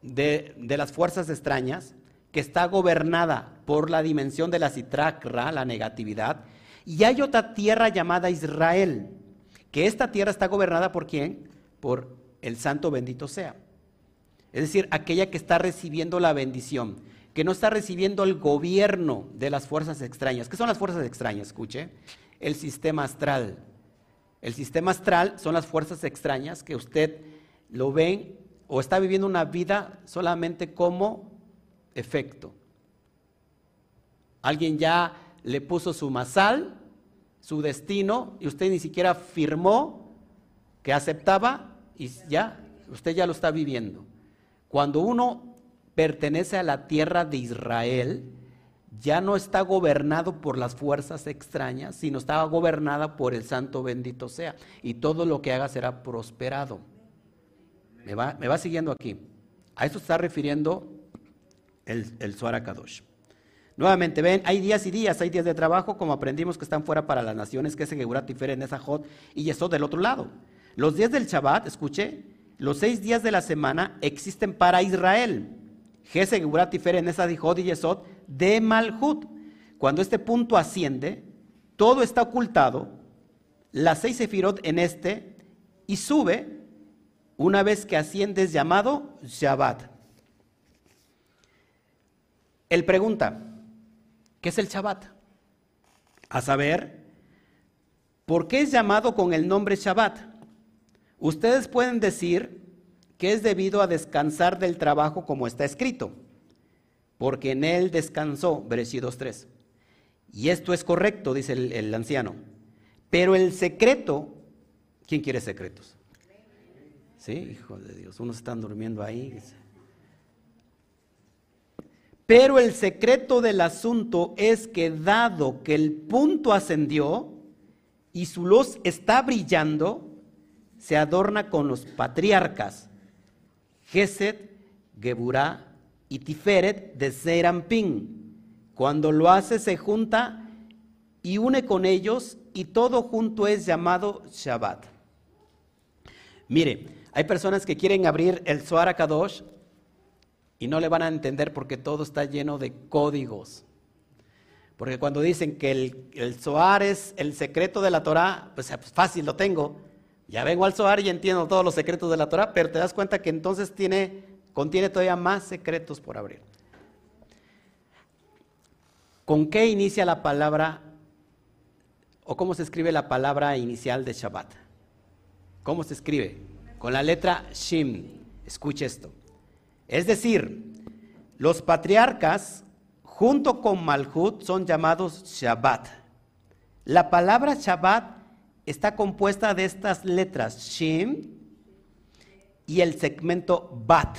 de, las fuerzas extrañas, que está gobernada por la dimensión de la citracra, la negatividad, y hay otra tierra llamada Israel, que esta tierra está gobernada por quién? Por el santo bendito sea. Es decir, aquella que está recibiendo la bendición, que no está recibiendo el gobierno de las fuerzas extrañas. ¿Qué son las fuerzas extrañas? Escuche, el sistema astral. El sistema astral son las fuerzas extrañas que usted lo ven o está viviendo una vida solamente como efecto. Alguien ya le puso su masal, su destino, y usted ni siquiera firmó que aceptaba y ya, usted ya lo está viviendo. Cuando uno pertenece a la tierra de Israel, ya no está gobernado por las fuerzas extrañas, sino está gobernada por el Santo bendito sea. Y todo lo que haga será prosperado. Me va, me siguiendo aquí. A esto está refiriendo el, el Kadosh. Nuevamente, ven, hay días y días, hay días de trabajo, como aprendimos que están fuera para las naciones, que es en Geburat, Tifer, en Esajot y Yesod del otro lado. Los días del Shabbat, escuche, los seis días de la semana existen para Israel. Gese, Geburat, en Esajot y Yesod de Malhut. Cuando este punto asciende, todo está ocultado, las seis sefirot en este, y sube una vez que asciende es llamado Shabbat. Él pregunta, ¿Qué es el Shabbat? A saber, ¿por qué es llamado con el nombre Shabbat? Ustedes pueden decir que es debido a descansar del trabajo como está escrito, porque en él descansó, Bereshit 2.3. Y esto es correcto, dice el, el anciano. Pero el secreto, ¿quién quiere secretos? Sí, hijo de Dios, unos están durmiendo ahí. Pero el secreto del asunto es que dado que el punto ascendió y su luz está brillando, se adorna con los patriarcas, Geset, Geburá y Tiferet de Serampín. Cuando lo hace se junta y une con ellos y todo junto es llamado Shabbat. Mire, hay personas que quieren abrir el Zohar Kadosh y no le van a entender porque todo está lleno de códigos. Porque cuando dicen que el, el es el secreto de la Torah, pues, pues fácil lo tengo. Ya vengo al Zohar y entiendo todos los secretos de la Torah, pero te das cuenta que entonces tiene, contiene todavía más secretos por abrir. ¿Con qué inicia la palabra o cómo se escribe la palabra inicial de Shabbat? ¿Cómo se escribe? Con la letra Shim. Escuche esto. Es decir, los patriarcas junto con Malhut son llamados Shabbat. La palabra Shabbat está compuesta de estas letras Shin y el segmento Bat.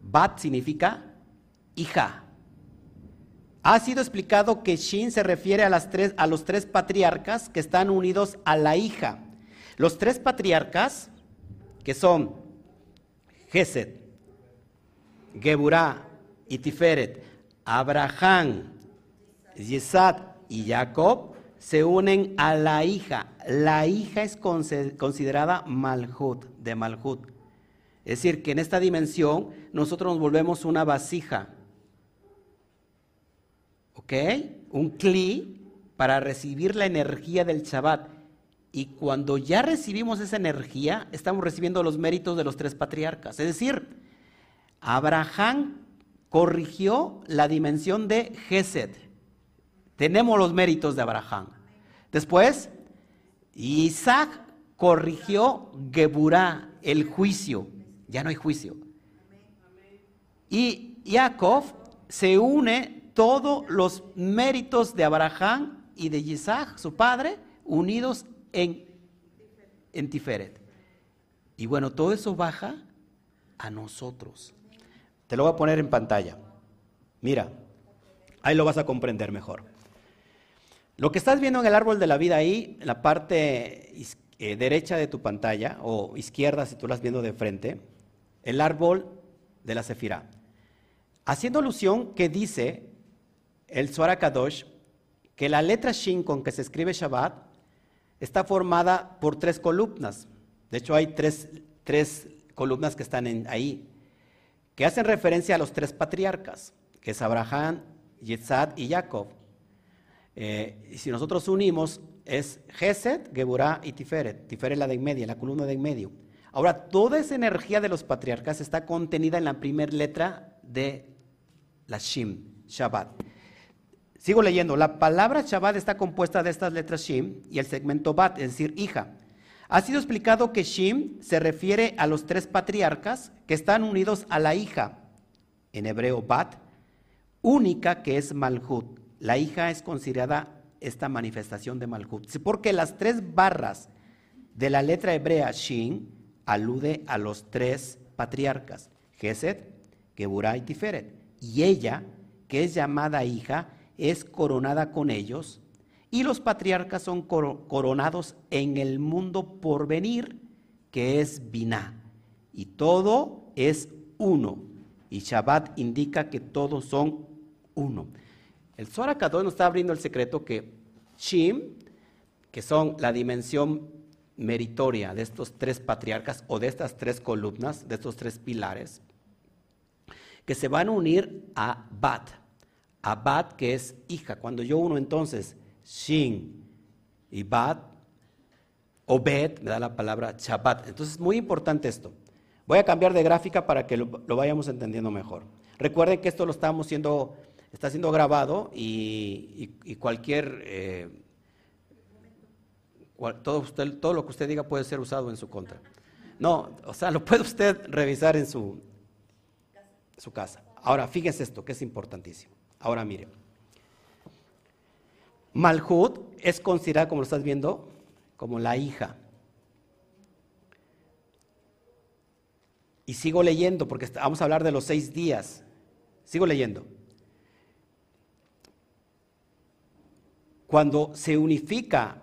Bat significa hija. Ha sido explicado que Shin se refiere a, los tres patriarcas que están unidos a la hija. Los tres patriarcas, que son Geset, Geburá y Tiferet, Abraham, Yesad y Jacob se unen a la hija. La hija es considerada Malhut, de Malhut. Es decir, que en esta dimensión nosotros nos volvemos una vasija. ¿Ok? Un cli para recibir la energía del Shabbat. Y cuando ya recibimos esa energía, estamos recibiendo los méritos de los tres patriarcas. Es decir, Abraham corrigió la dimensión de Gesed. Tenemos los méritos de Abraham. Después, Isaac corrigió Geburá, el juicio. Ya no hay juicio. Y Jacob se une todos los méritos de Abraham y de Isaac, su padre, unidos en, en Tiferet. Y bueno, todo eso baja a nosotros. Te lo voy a poner en pantalla. Mira, ahí lo vas a comprender mejor. Lo que estás viendo en el árbol de la vida ahí, la parte eh, derecha de tu pantalla, o izquierda si tú la estás viendo de frente, el árbol de la Sefirá. Haciendo alusión que dice el Suara Kadosh que la letra Shin con que se escribe Shabbat está formada por tres columnas. De hecho, hay tres, columnas que están ahí que hacen referencia a los tres patriarcas, que es Abraham, Yitzhak y Jacob. Eh, y si nosotros unimos, es Geset, Geburah y Tiferet. Tiferet la de en medio, la columna de en medio. Ahora, toda esa energía de los patriarcas está contenida en la primera letra de la Shim, Shabbat. Sigo leyendo. La palabra Shabbat está compuesta de estas letras Shim y el segmento Bat, es decir, hija. Ha sido explicado que Shim se refiere a los tres patriarcas que están unidos a la hija, en hebreo Bat, única que es Malhut. La hija es considerada esta manifestación de Malhut, porque las tres barras de la letra hebrea Shin alude a los tres patriarcas, Gesed, Geburah y Tiferet. Y ella, que es llamada hija, es coronada con ellos, y los patriarcas son coronados en el mundo por venir, que es Binah. Y todo es uno. Y Shabbat indica que todos son uno. El Zohar nos está abriendo el secreto que Shim, que son la dimensión meritoria de estos tres patriarcas o de estas tres columnas, de estos tres pilares, que se van a unir a Bat. A Bat, que es hija. Cuando yo uno entonces Shin y Bat, o Bet, me da la palabra Shabbat. Entonces es muy importante esto. Voy a cambiar de gráfica para que lo, vayamos entendiendo mejor. Recuerden que esto lo estamos haciendo, está siendo grabado y, cualquier, eh, todo, todo lo que usted diga puede ser usado en su contra. No, o sea, lo puede usted revisar en su, su casa. Ahora, fíjense esto, que es importantísimo. Ahora mire. Malhut es considerada, como lo estás viendo, como la hija. Y sigo leyendo, porque vamos a hablar de los seis días. Sigo leyendo. Cuando se unifica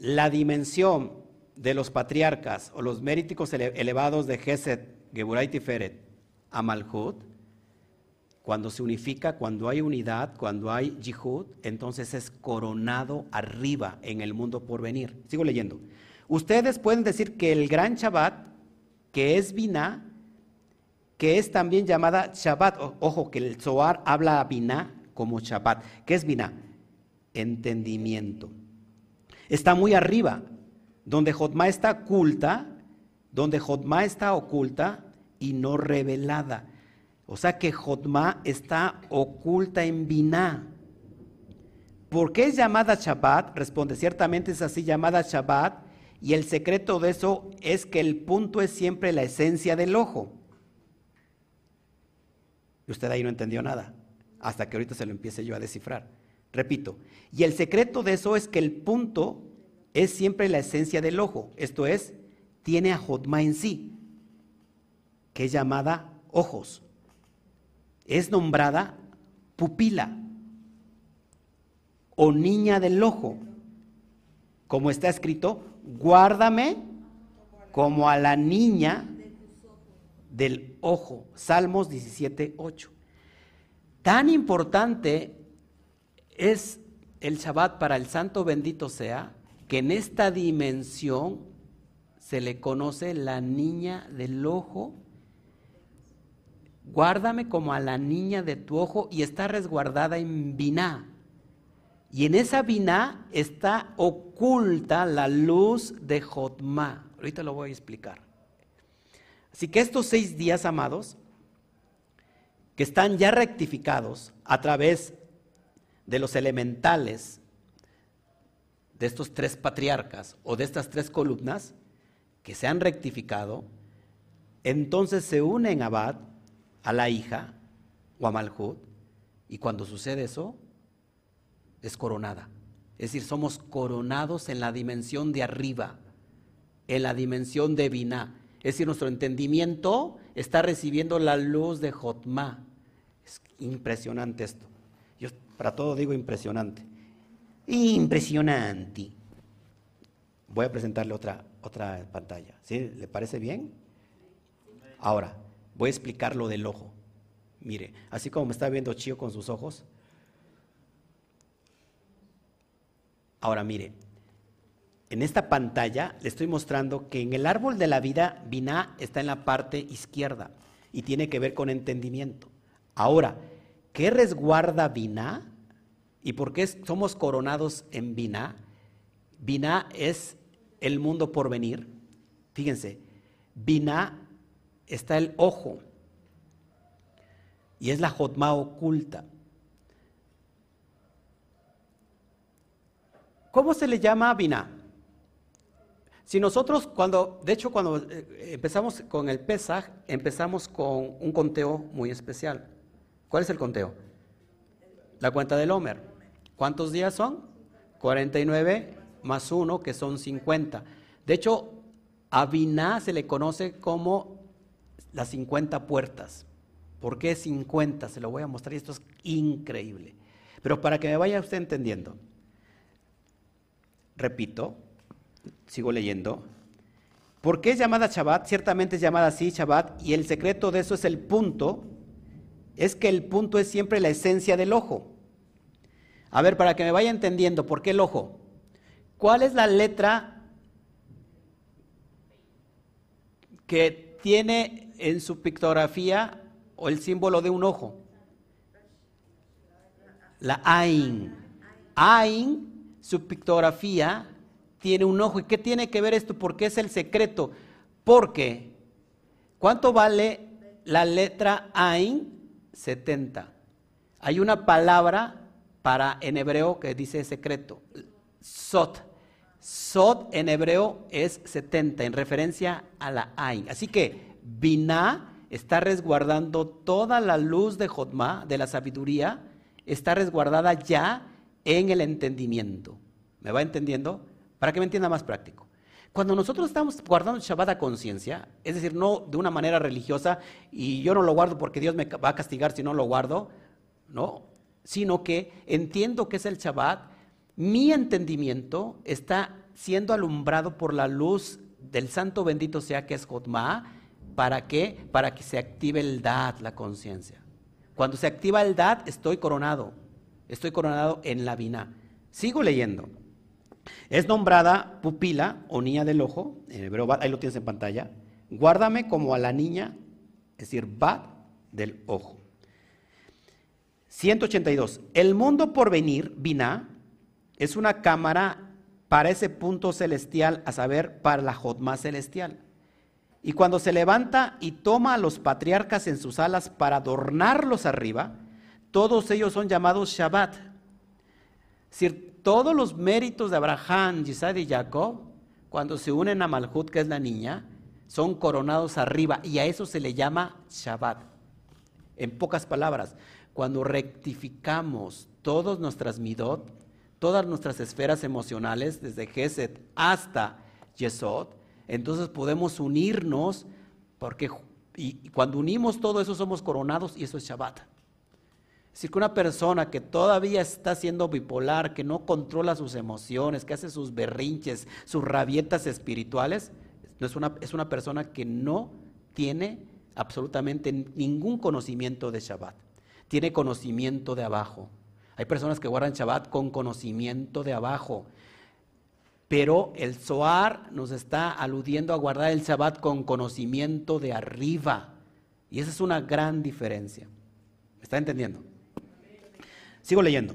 la dimensión de los patriarcas o los mériticos elevados de Gesed, Geburay y Tiferet a Malhut, cuando se unifica, cuando hay unidad, cuando hay yihud, entonces es coronado arriba en el mundo por venir. Sigo leyendo. Ustedes pueden decir que el gran Shabbat, que es Binah, que es también llamada Shabbat. ojo, que el Zohar habla a Binah como Shabbat. ¿Qué es Binah? Entendimiento. Está muy arriba, donde Jotma está oculta, donde Jotma está oculta y no revelada. O sea que Jotma está oculta en Binah. ¿Por qué es llamada Shabbat? Responde, ciertamente es así llamada Shabbat y el secreto de eso es que el punto es siempre la esencia del ojo. Y usted ahí no entendió nada, hasta que ahorita se lo empiece yo a descifrar. Repito, y el secreto de eso es que el punto es siempre la esencia del ojo, esto es, tiene a Jotma en sí, que es llamada ojos. Es nombrada pupila o niña del ojo, como está escrito, guárdame como a la niña del ojo. Salmos 17, 8. Tan importante es el Shabbat para el Santo bendito sea, que en esta dimensión se le conoce la niña del ojo. Guárdame como a la niña de tu ojo y está resguardada en Biná. Y en esa Biná está oculta la luz de Jotma. Ahorita lo voy a explicar. Así que estos seis días, amados, que están ya rectificados a través de los elementales de estos tres patriarcas o de estas tres columnas que se han rectificado, entonces se unen Abad, a la hija o a Malhut, y cuando sucede eso, es coronada. Es decir, somos coronados en la dimensión de arriba, en la dimensión de Binah. Es decir, nuestro entendimiento está recibiendo la luz de Jotma. Es impresionante esto. Para todo digo impresionante. Impresionante. Voy a presentarle otra, otra pantalla. ¿Sí? ¿Le parece bien? Ahora, voy a explicar lo del ojo. Mire, así como me está viendo Chío con sus ojos. Ahora, mire, en esta pantalla le estoy mostrando que en el árbol de la vida, Binah está en la parte izquierda y tiene que ver con entendimiento. Ahora, ¿qué resguarda Binah? ¿Y por qué somos coronados en Binah? Binah es el mundo por venir. Fíjense, Binah está el ojo y es la Jotma oculta. ¿Cómo se le llama a Binah? Si nosotros cuando, de hecho cuando eh, empezamos con el Pesaj, empezamos con un conteo muy especial. ¿Cuál es el conteo? La cuenta del Homer. ¿Cuántos días son? 49 más 1, que son 50. De hecho, a Biná se le conoce como las 50 puertas. ¿Por qué 50? Se lo voy a mostrar y esto es increíble. Pero para que me vaya usted entendiendo, repito, sigo leyendo. ¿Por qué es llamada Shabbat? Ciertamente es llamada así Shabbat y el secreto de eso es el punto, es que el punto es siempre la esencia del ojo. A ver, para que me vaya entendiendo, ¿por qué el ojo? ¿Cuál es la letra que tiene en su pictografía o el símbolo de un ojo? La Ain. Ain, su pictografía tiene un ojo. ¿Y qué tiene que ver esto? Porque es el secreto. Porque, ¿cuánto vale la letra Ain? 70. Hay una palabra para en hebreo que dice secreto. Sot. Sot en hebreo es 70, en referencia a la Ain. Así que Binah está resguardando toda la luz de Jotma, de la sabiduría, está resguardada ya en el entendimiento. ¿Me va entendiendo? Para que me entienda más práctico. Cuando nosotros estamos guardando Shabbat a conciencia, es decir, no de una manera religiosa, y yo no lo guardo porque Dios me va a castigar si no lo guardo, no, sino que entiendo que es el Shabbat, mi entendimiento está siendo alumbrado por la luz del santo bendito sea que es Jotma, ¿para qué? Para que se active el Dad, la conciencia. Cuando se activa el Dad, estoy coronado, estoy coronado en la Vina. Sigo leyendo. Es nombrada pupila o niña del ojo, en hebreo ahí lo tienes en pantalla. Guárdame como a la niña, es decir, bat del ojo. 182. El mundo por venir, Binah, es una cámara para ese punto celestial, a saber, para la Jotma celestial. Y cuando se levanta y toma a los patriarcas en sus alas para adornarlos arriba, todos ellos son llamados Shabbat. Es decir, todos los méritos de Abraham, Isaac y Jacob, cuando se unen a Malhut, que es la niña, son coronados arriba y a eso se le llama Shabbat. En pocas palabras, cuando rectificamos todas nuestras midot, todas nuestras esferas emocionales, desde Geset hasta Yesod, entonces podemos unirnos, porque y cuando unimos todo eso somos coronados y eso es Shabbat. Decir, que una persona que todavía está siendo bipolar, que no controla sus emociones, que hace sus berrinches, sus rabietas espirituales, es una, es una persona que no tiene absolutamente ningún conocimiento de Shabbat. Tiene conocimiento de abajo. Hay personas que guardan Shabbat con conocimiento de abajo. Pero el Zohar nos está aludiendo a guardar el Shabbat con conocimiento de arriba. Y esa es una gran diferencia. ¿Me está entendiendo? Sigo leyendo.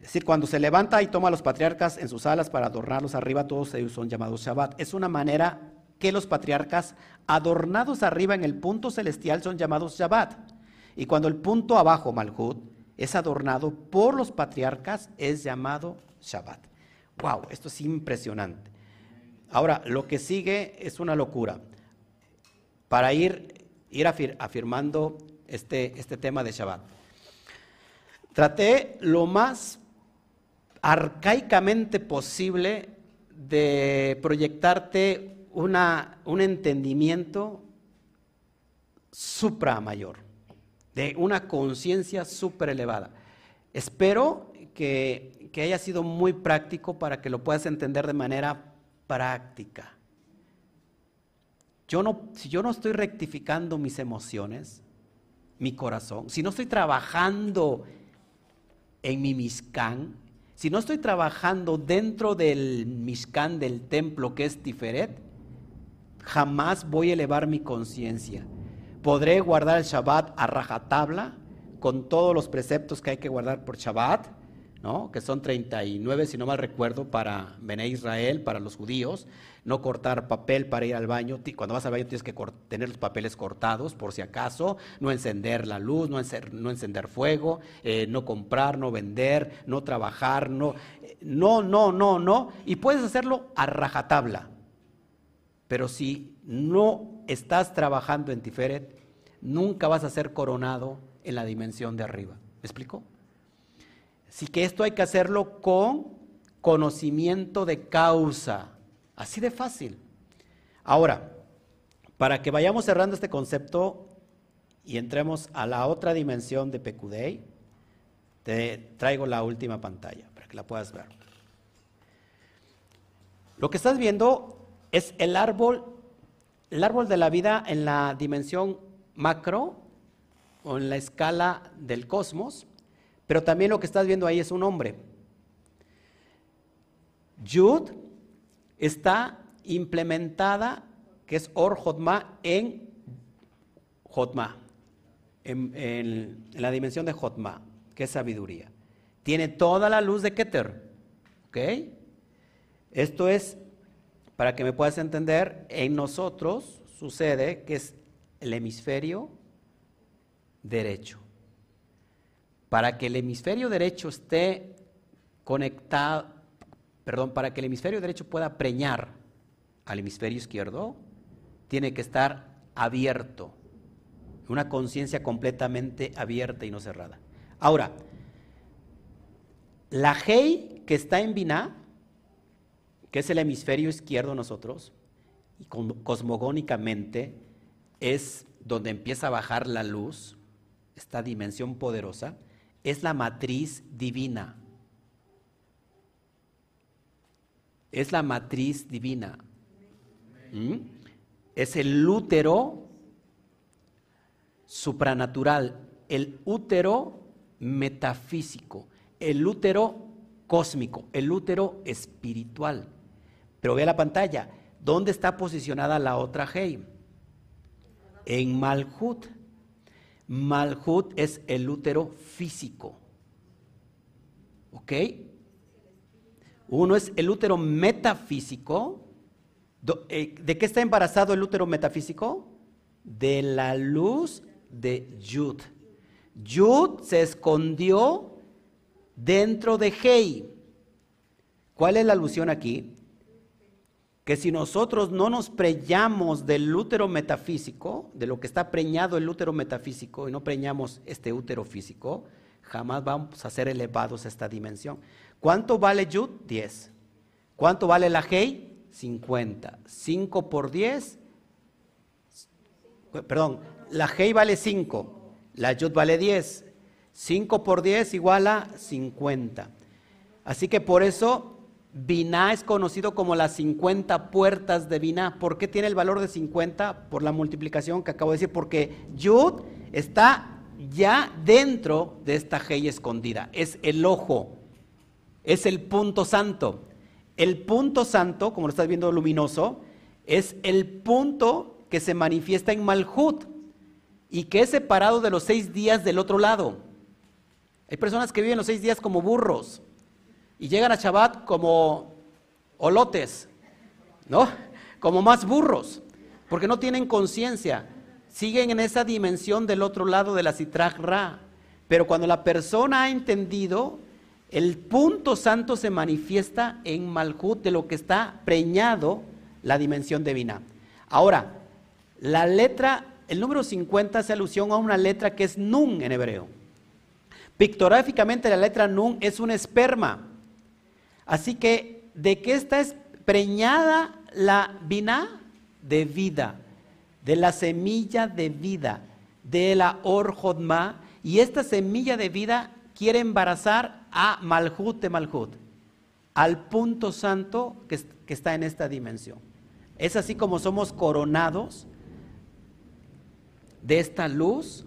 Es decir, cuando se levanta y toma a los patriarcas en sus alas para adornarlos arriba, todos ellos son llamados Shabbat. Es una manera que los patriarcas adornados arriba en el punto celestial son llamados Shabbat. Y cuando el punto abajo, Malhut, es adornado por los patriarcas, es llamado Shabbat. ¡Wow! Esto es impresionante. Ahora, lo que sigue es una locura. Para ir, ir afirmando este, este tema de Shabbat. Traté lo más arcaicamente posible de proyectarte una, un entendimiento supra mayor, de una conciencia súper elevada. Espero que, que haya sido muy práctico para que lo puedas entender de manera práctica. Yo no, si yo no estoy rectificando mis emociones, mi corazón, si no estoy trabajando en mi Mishkan, si no estoy trabajando dentro del Mishkan, del templo que es Tiferet, jamás voy a elevar mi conciencia. Podré guardar el Shabbat a rajatabla, con todos los preceptos que hay que guardar por Shabbat, ¿no? que son 39, si no mal recuerdo, para Bené Israel, para los judíos, no cortar papel para ir al baño, cuando vas al baño tienes que tener los papeles cortados por si acaso, no encender la luz, no, encender, fuego, eh, no comprar, no vender, no trabajar, no, no, no, no, no, y puedes hacerlo a rajatabla, pero si no estás trabajando en Tiferet, nunca vas a ser coronado en la dimensión de arriba. ¿Me explico? Así que esto hay que hacerlo con conocimiento de causa. Así de fácil. Ahora, Para que vayamos cerrando este concepto y entremos a la otra dimensión de Pecudei, te traigo la última pantalla para que la puedas ver. Lo que estás viendo es el árbol, el árbol de la vida en la dimensión macro o en la escala del cosmos, pero también lo que estás viendo ahí es un hombre. Yud está implementada, que es Or Jotma, en Jotma, en, la dimensión de Jotma, que es sabiduría. Tiene toda la luz de Keter. ¿Ok? Esto es, para que me puedas entender, en nosotros sucede que es el hemisferio derecho. Para que el hemisferio derecho esté conectado, perdón, para que el hemisferio derecho pueda preñar al hemisferio izquierdo, tiene que estar abierto, una conciencia completamente abierta y no cerrada. Ahora, la Hei que está en Binah, que es el hemisferio izquierdo nosotros, y cosmogónicamente es donde empieza a bajar la luz, esta dimensión poderosa, es la matriz divina. Es la matriz divina. ¿Mm? Es el útero supranatural, el útero metafísico, el útero cósmico, el útero espiritual. Pero ve la pantalla, ¿dónde está posicionada la otra Hei? En Malhut. Malhut es el útero físico. ¿Ok? Uno es el útero metafísico. Eh, ¿De qué está embarazado el útero metafísico? De la luz de Yud. Yud se escondió dentro de Hei. ¿Cuál es la alusión aquí? Que si nosotros no nos preñamos del útero metafísico, de lo que está preñado el útero metafísico, y no preñamos este útero físico, jamás vamos a ser elevados a esta dimensión. ¿Cuánto vale Yud? 10. ¿Cuánto vale la Hei? 50. 5 por 10. Perdón, la Hei vale 5. La Yud vale 10. 5 por 10 igual a 50. Así que por eso Binah es conocido como las 50 puertas de Binah. ¿Por qué tiene el valor de 50? Por la multiplicación que acabo de decir. Porque Yud está ya dentro de esta Hei escondida. Es el ojo es el punto santo. El punto santo, como lo estás viendo luminoso, es el punto que se manifiesta en Malhut y que es separado de los seis días del otro lado. Hay personas que viven los seis días como burros y llegan a Shabbat como olotes, ¿no? Como más burros, porque no tienen conciencia, siguen en esa dimensión del otro lado de la Sitrach Ra. Pero cuando la persona ha entendido el punto santo se manifiesta en Malhut de lo que está preñado la dimensión divina. Ahora, la letra, el número 50 hace alusión a una letra que es Nun en hebreo. Pictográficamente la letra Nun es un esperma. Así que, ¿de qué está preñada la Bina? De vida, de la semilla de vida, de la Orjodma. Y esta semilla de vida quiere embarazar a Malhut de Malhut, al punto santo que, está en esta dimensión. Es así como somos coronados de esta luz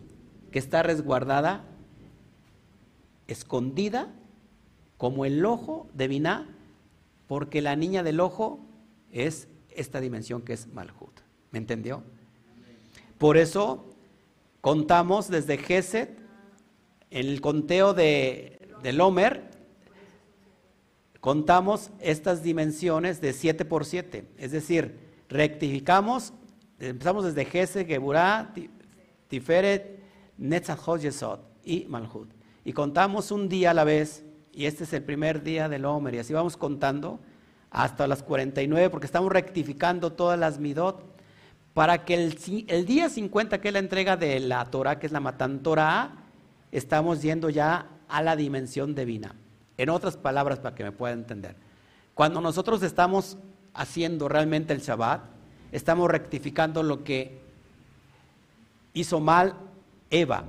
que está resguardada, escondida, como el ojo de Binah, porque la niña del ojo es esta dimensión que es Malhut. ¿Me entendió? Por eso contamos desde Geset, en el conteo de del Homer, contamos estas dimensiones de 7 por 7, es decir, rectificamos, empezamos desde Gese, Geburah, Tiferet, Netzachot, Yesod y Malhut. Y contamos un día a la vez, y este es el primer día del Homer, y así vamos contando hasta las 49, porque estamos rectificando todas las midot, para que el, día 50, que es la entrega de la Torah, que es la Matan Torah, estamos yendo ya a la dimensión divina. En otras palabras, para que me pueda entender, cuando nosotros estamos haciendo realmente el Shabbat, estamos rectificando lo que hizo mal Eva.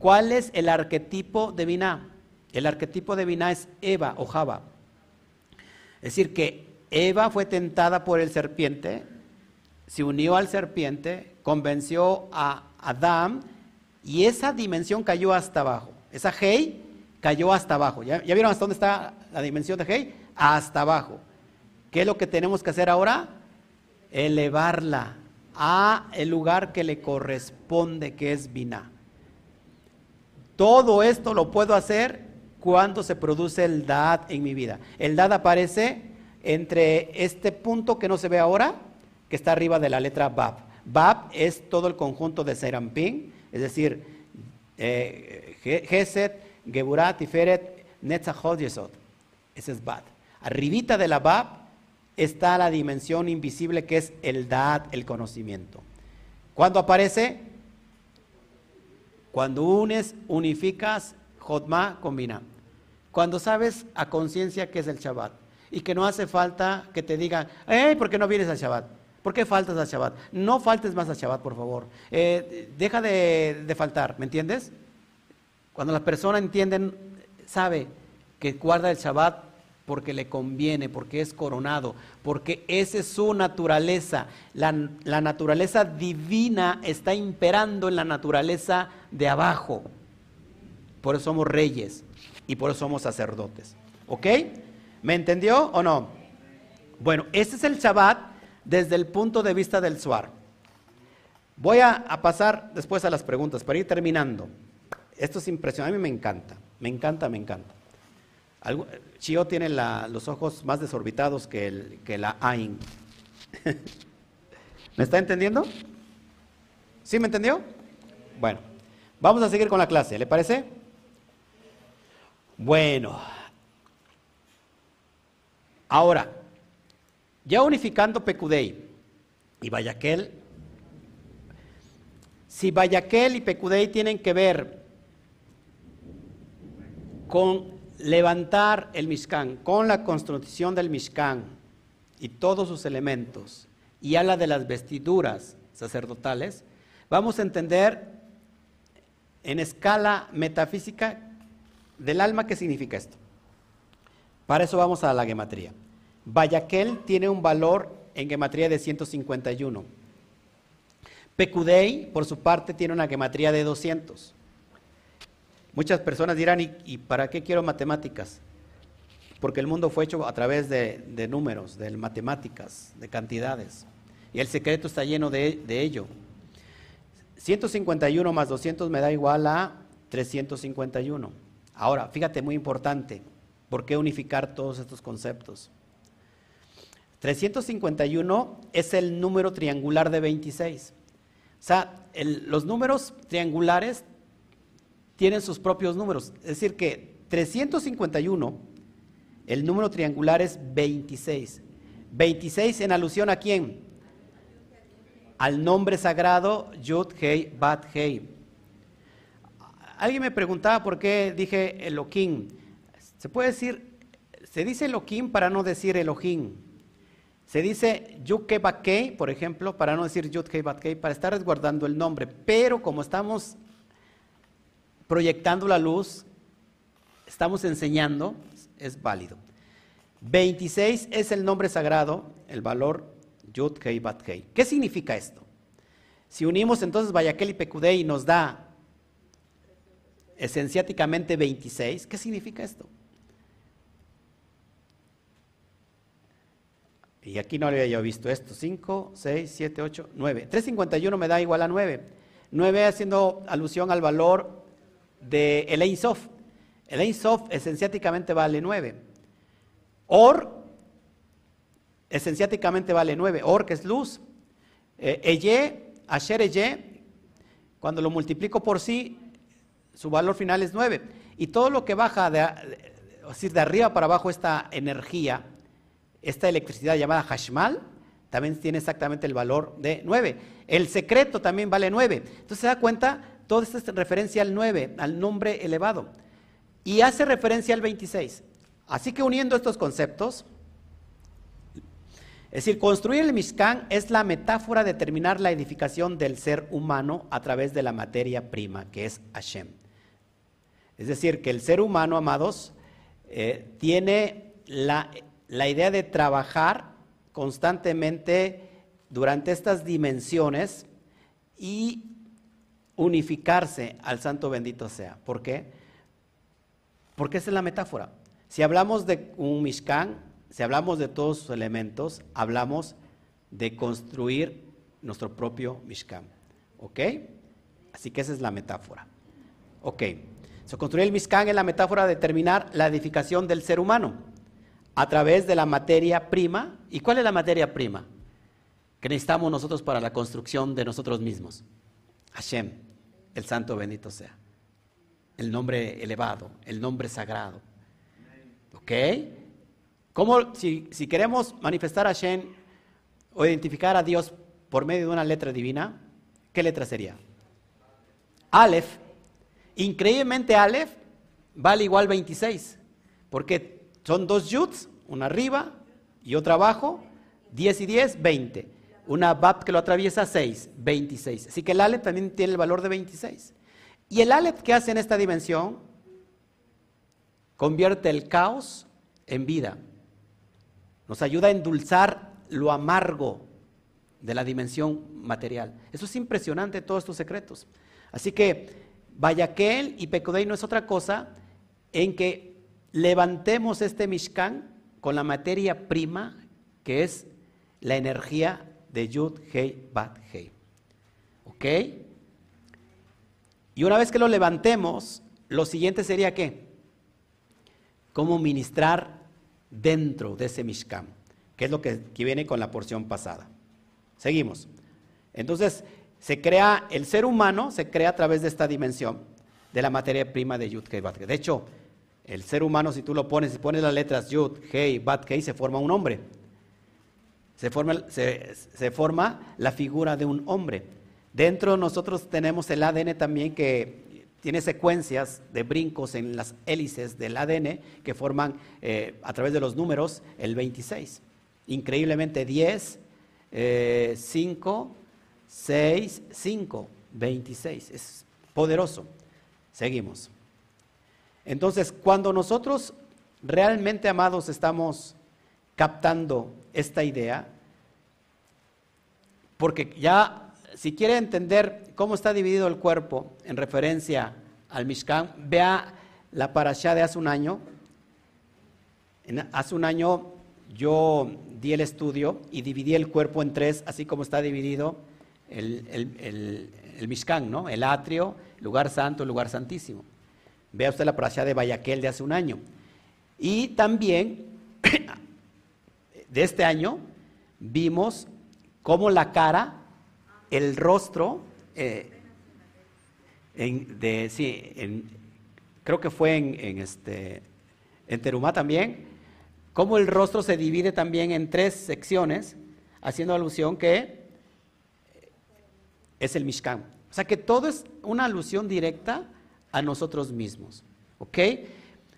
¿Cuál es el arquetipo de Biná? El arquetipo de Biná es Eva o Java. Es decir, que Eva fue tentada por el serpiente, se unió al serpiente, convenció a Adán y esa dimensión cayó hasta abajo. Esa Hei cayó hasta abajo. ¿Ya, vieron hasta dónde está la dimensión de Hei? Hasta abajo. ¿Qué es lo que tenemos que hacer ahora? Elevarla a el lugar que le corresponde, que es Binah. Todo esto lo puedo hacer cuando se produce el Dad en mi vida. El Dad aparece entre este punto que no se ve ahora, que está arriba de la letra Bab. Bab es todo el conjunto de Serampín, es decir, eh, Geset, Geburat, Tiferet, Netzachot, Yesod. Ese es Bab. Arribita de la Bab está la dimensión invisible que es el Dad, el conocimiento. ¿Cuándo aparece? Cuando unes, unificas Jotma con Cuando sabes a conciencia que es el Shabbat y que no hace falta que te digan, hey, ¿por qué no vienes al Shabbat? ¿Por qué faltas al Shabbat? No faltes más al Shabbat, por favor. Eh, deja de, de faltar, ¿me entiendes? Cuando la persona entiende, sabe que guarda el Shabbat porque le conviene, porque es coronado, porque esa es su naturaleza. La, naturaleza divina está imperando en la naturaleza de abajo. Por eso somos reyes y por eso somos sacerdotes. ¿Ok? ¿Me entendió o no? Bueno, este es el Shabbat desde el punto de vista del Suar. Voy a, pasar después a las preguntas para ir terminando. Esto es impresionante, a mí me encanta, me encanta, me encanta. Chio tiene los ojos más desorbitados que, la Ain. ¿Me está entendiendo? ¿Sí me entendió? Bueno, vamos a seguir con la clase, ¿le parece? Bueno, ahora, ya unificando Pecudei y Vayaquel, si Vayaquel y Pecudei tienen que ver con levantar el Mishkan con la construcción del Mishkan y todos sus elementos y habla de las vestiduras sacerdotales, vamos a entender en escala metafísica del alma qué significa esto. Para eso vamos a la gematría. Vayaquel tiene un valor en gematría de 151. Pecudei, por su parte, tiene una gematría de 200. Muchas personas dirán, ¿y, para qué quiero matemáticas? Porque el mundo fue hecho a través de, números, de matemáticas, de cantidades. Y el secreto está lleno de, de ello. 151 más 200 me da igual a 351. Ahora, fíjate, muy importante, ¿por qué unificar todos estos conceptos? 351 es el número triangular de 26. O sea, los números triangulares tienen sus propios números. Es decir, que 351, el número triangular es 26. 26 en alusión a quién? Al nombre sagrado Yud Hei Bat Hei. Alguien me preguntaba por qué dije Elohim. Se puede decir, se dice Elohim para no decir Elohim. Se dice Yud Bat Kei, por ejemplo, para no decir Yud Hei Bat Kei, para estar resguardando el nombre. Pero como estamos proyectando la luz, estamos enseñando, es válido. 26 es el nombre sagrado, el valor Yud Kei Bat Kei. ¿Qué significa esto? Si unimos entonces Vayakel y Pecudei nos da esenciáticamente 26, ¿qué significa esto? Y aquí no había yo visto esto. 5, 6, 7, 8, 9. 351 me da igual a 9. 9 haciendo alusión al valor de el Sof. El Sof esenciáticamente vale 9. Or, esenciáticamente vale 9. Or, que es luz. Eh, eye, Asher Eye, cuando lo multiplico por sí, su valor final es 9. Y todo lo que baja de, decir, de arriba para abajo esta energía, esta electricidad llamada Hashmal, también tiene exactamente el valor de 9. El secreto también vale 9. Entonces se da cuenta todo esto es referencia al 9, al nombre elevado. Y hace referencia al 26. Así que uniendo estos conceptos, Es decir, construir el Mishkan es la metáfora de terminar la edificación del ser humano a través de la materia prima, que es Hashem. Es decir, que el ser humano, amados, eh, tiene la, la idea de trabajar constantemente durante estas dimensiones y unificarse al santo bendito sea. ¿Por qué? Porque esa es la metáfora. Si hablamos de un Mishkan, si hablamos de todos sus elementos, hablamos de construir nuestro propio Mishkan. ¿Ok? Así que esa es la metáfora. Ok. So, construir el Mishkan es la metáfora de terminar la edificación del ser humano a través de la materia prima. ¿Y cuál es la materia prima? Que necesitamos nosotros para la construcción de nosotros mismos. Hashem, el santo bendito sea. El nombre elevado, el nombre sagrado. ¿Ok? ¿Cómo, si, si queremos manifestar a Hashem o identificar a Dios por medio de una letra divina, qué letra sería? Aleph. Increíblemente Aleph vale igual 26, porque son dos yuds, una arriba y otra abajo, 10 y 10, 20. Una bab que lo atraviesa, 6, 26. Así que el Aleph también tiene el valor de 26. Y el Aleph que hace en esta dimensión convierte el caos en vida. Nos ayuda a endulzar lo amargo de la dimensión material. Eso es impresionante, todos estos secretos. Así que Vayaquel y Pecodei no es otra cosa en que levantemos este Mishkan con la materia prima que es la energía de Yud, Hei, Bat, Hei. ¿Ok? Y una vez que lo levantemos, lo siguiente sería qué? Cómo ministrar dentro de ese Mishkan, que es lo que, viene con la porción pasada. Seguimos. Entonces, se crea, el ser humano se crea a través de esta dimensión de la materia prima de Yud, Hei, Bat, De hecho, el ser humano, si tú lo pones, si pones las letras Yud, Hei, Bat, Hei, se forma un hombre. Se forma, se, forma la figura de un hombre. Dentro de nosotros tenemos el ADN también que tiene secuencias de brincos en las hélices del ADN que forman eh, a través de los números el 26. Increíblemente 10, 5, 6, 5, 26. Es poderoso. Seguimos. Entonces, cuando nosotros realmente, amados, estamos captando esta idea, porque ya si quiere entender cómo está dividido el cuerpo en referencia al Mishkan, vea la parashá de hace un año. hace un año yo di el estudio y dividí el cuerpo en tres, así como está dividido el, el, Mishkan, ¿no? El atrio, lugar santo, lugar santísimo. Vea usted la parashá de Bayaquel de hace un año. Y también, de este año, vimos cómo la cara el rostro, eh, de, sí, creo que fue en, este, en Terumá también, cómo el rostro se divide también en tres secciones, haciendo alusión que es el Mishkan. O sea que todo es una alusión directa a nosotros mismos. ¿Ok?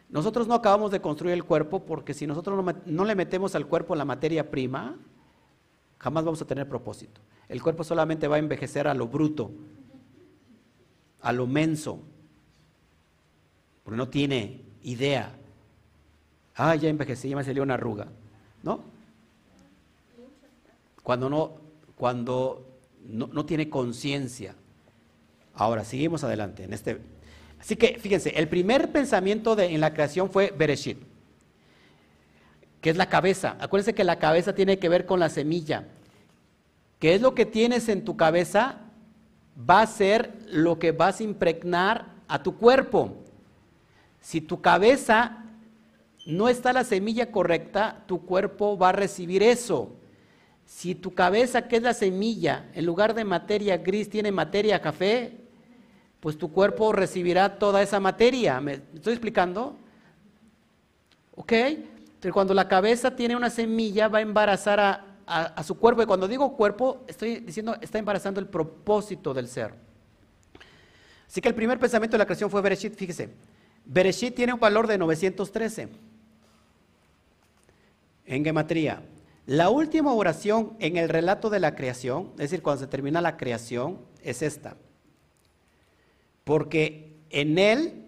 Nosotros no acabamos de construir el cuerpo porque si nosotros no, no le metemos al cuerpo la materia prima, jamás vamos a tener propósito. El cuerpo solamente va a envejecer a lo bruto, a lo menso, porque no tiene idea. Ah, ya envejecí, ya me salió una arruga, ¿no? Cuando no, cuando no, tiene conciencia. Ahora, seguimos adelante en este. Así que, fíjense, el primer pensamiento de, en la creación fue Bereshit, que es la cabeza. Acuérdense que la cabeza tiene que ver con la semilla. ¿Qué es lo que tienes en tu cabeza? Va a ser lo que vas a impregnar a tu cuerpo. Si tu cabeza no está la semilla correcta, tu cuerpo va a recibir eso. Si tu cabeza, que es la semilla, en lugar de materia gris, tiene materia café, pues tu cuerpo recibirá toda esa materia. ¿Me estoy explicando? ¿Ok? Pero cuando la cabeza tiene una semilla, va a embarazar a, a, su cuerpo. Y cuando digo cuerpo, estoy diciendo, está embarazando el propósito del ser. Así que el primer pensamiento de la creación fue Bereshit, fíjese. Bereshit tiene un valor de 913 en gematría. La última oración en el relato de la creación, es decir, cuando se termina la creación, es esta. Porque en él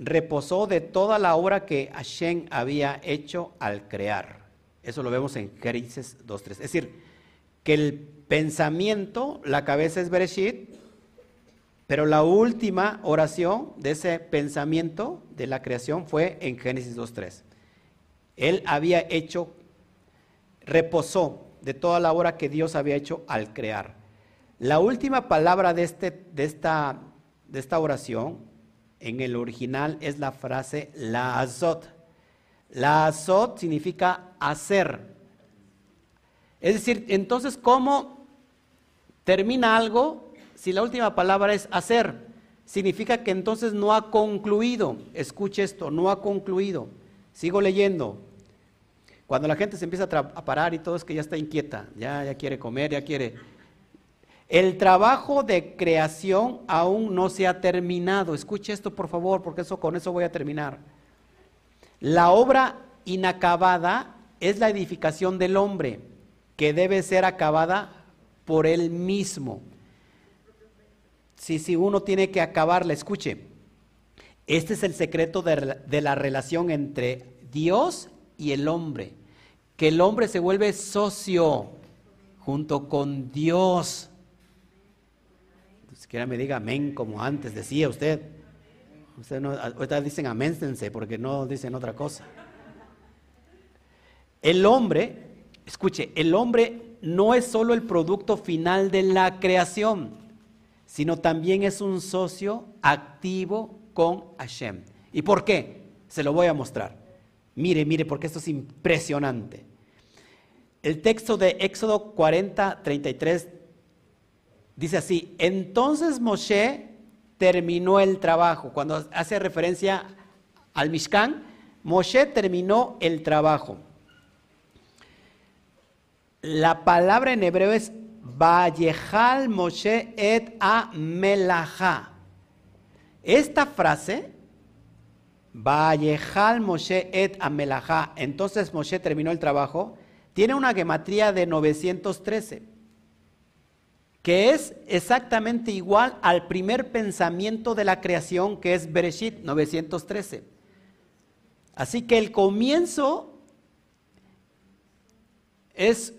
reposó de toda la obra que Hashem había hecho al crear. Eso lo vemos en Génesis 2.3. Es decir, que el pensamiento, la cabeza es Bereshit, pero la última oración de ese pensamiento de la creación fue en Génesis 2.3. Él había hecho, reposó de toda la obra que Dios había hecho al crear. La última palabra de, este, de, esta, de esta oración en el original es la frase la azot. La azot significa hacer. Es decir, entonces, ¿cómo termina algo si la última palabra es hacer? Significa que entonces no ha concluido. Escuche esto, no ha concluido. Sigo leyendo. Cuando la gente se empieza a, parar y todo es que ya está inquieta, ya, ya quiere comer, ya quiere el trabajo de creación aún no se ha terminado. Escuche esto, por favor, porque eso, con eso voy a terminar. La obra inacabada es la edificación del hombre, que debe ser acabada por él mismo. Si, si uno tiene que acabarla, escuche. Este es el secreto de, de la relación entre Dios y el hombre. Que el hombre se vuelve socio junto con Dios siquiera me diga amén como antes decía usted. Usted no, ahorita dicen aménsense porque no dicen otra cosa. El hombre, escuche, el hombre no es solo el producto final de la creación, sino también es un socio activo con Hashem. ¿Y por qué? Se lo voy a mostrar. Mire, mire, porque esto es impresionante. El texto de Éxodo 40, 33 Dice así, entonces Moshe terminó el trabajo. Cuando hace referencia al Mishkan, Moshe terminó el trabajo. La palabra en hebreo es Vayehal Moshe et a. Esta frase, Vayehal Moshe et a Melaha, entonces Moshe terminó el trabajo, tiene una gematría de 913 que es exactamente igual al primer pensamiento de la creación que es Bereshit 913. Así que el comienzo es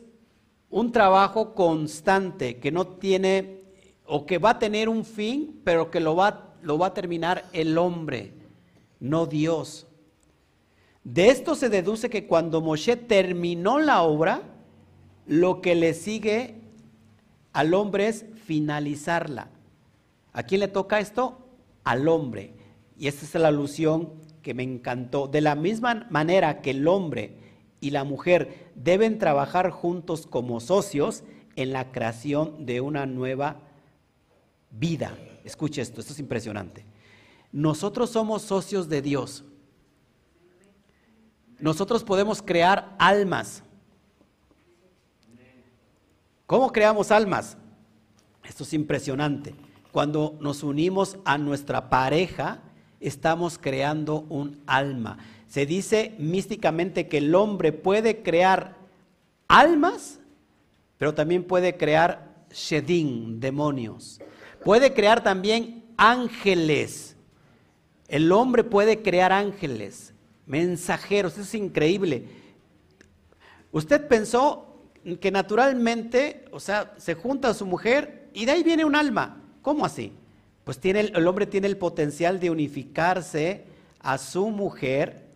un trabajo constante que no tiene o que va a tener un fin, pero que lo va, lo va a terminar el hombre, no Dios. De esto se deduce que cuando Moshe terminó la obra, lo que le sigue al hombre es finalizarla. ¿A quién le toca esto? Al hombre. Y esta es la alusión que me encantó. De la misma manera que el hombre y la mujer deben trabajar juntos como socios en la creación de una nueva vida. Escuche esto, esto es impresionante. Nosotros somos socios de Dios. Nosotros podemos crear almas. ¿Cómo creamos almas? Esto es impresionante. Cuando nos unimos a nuestra pareja, estamos creando un alma. Se dice místicamente que el hombre puede crear almas, pero también puede crear shedim, demonios. Puede crear también ángeles. El hombre puede crear ángeles, mensajeros. Eso es increíble. Usted pensó que naturalmente, o sea, se junta a su mujer y de ahí viene un alma. ¿Cómo así? Pues tiene el, hombre tiene el potencial de unificarse a su mujer,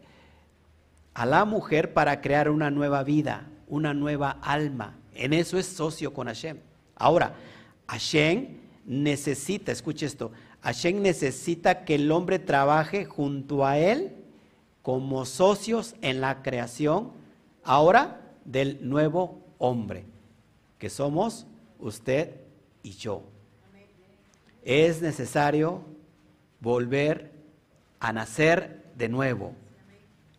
a la mujer para crear una nueva vida, una nueva alma. En eso es socio con Hashem. Ahora, Hashem necesita, escuche esto, Hashem necesita que el hombre trabaje junto a él como socios en la creación, ahora del nuevo hombre, que somos usted y yo. Es necesario volver a nacer de nuevo.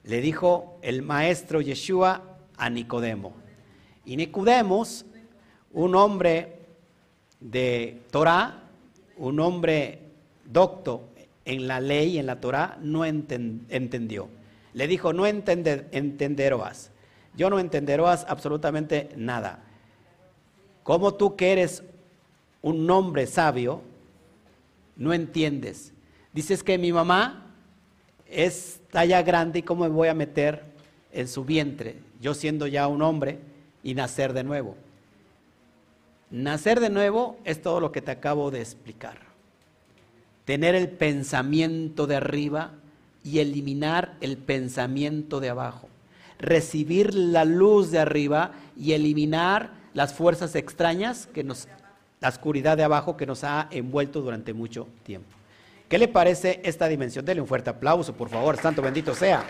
Le dijo el maestro Yeshua a Nicodemo. Y Nicodemo, un hombre de Torah, un hombre docto en la ley, en la Torah, no entendió. Le dijo, no entender, yo no entenderás absolutamente nada. Como tú que eres un hombre sabio, no entiendes. Dices que mi mamá es talla grande y cómo me voy a meter en su vientre, yo siendo ya un hombre y nacer de nuevo. Nacer de nuevo es todo lo que te acabo de explicar. Tener el pensamiento de arriba y eliminar el pensamiento de abajo. Recibir la luz de arriba y eliminar las fuerzas extrañas que nos la oscuridad de abajo que nos ha envuelto durante mucho tiempo. ¿Qué le parece esta dimensión? Dele un fuerte aplauso, por favor. Santo bendito sea.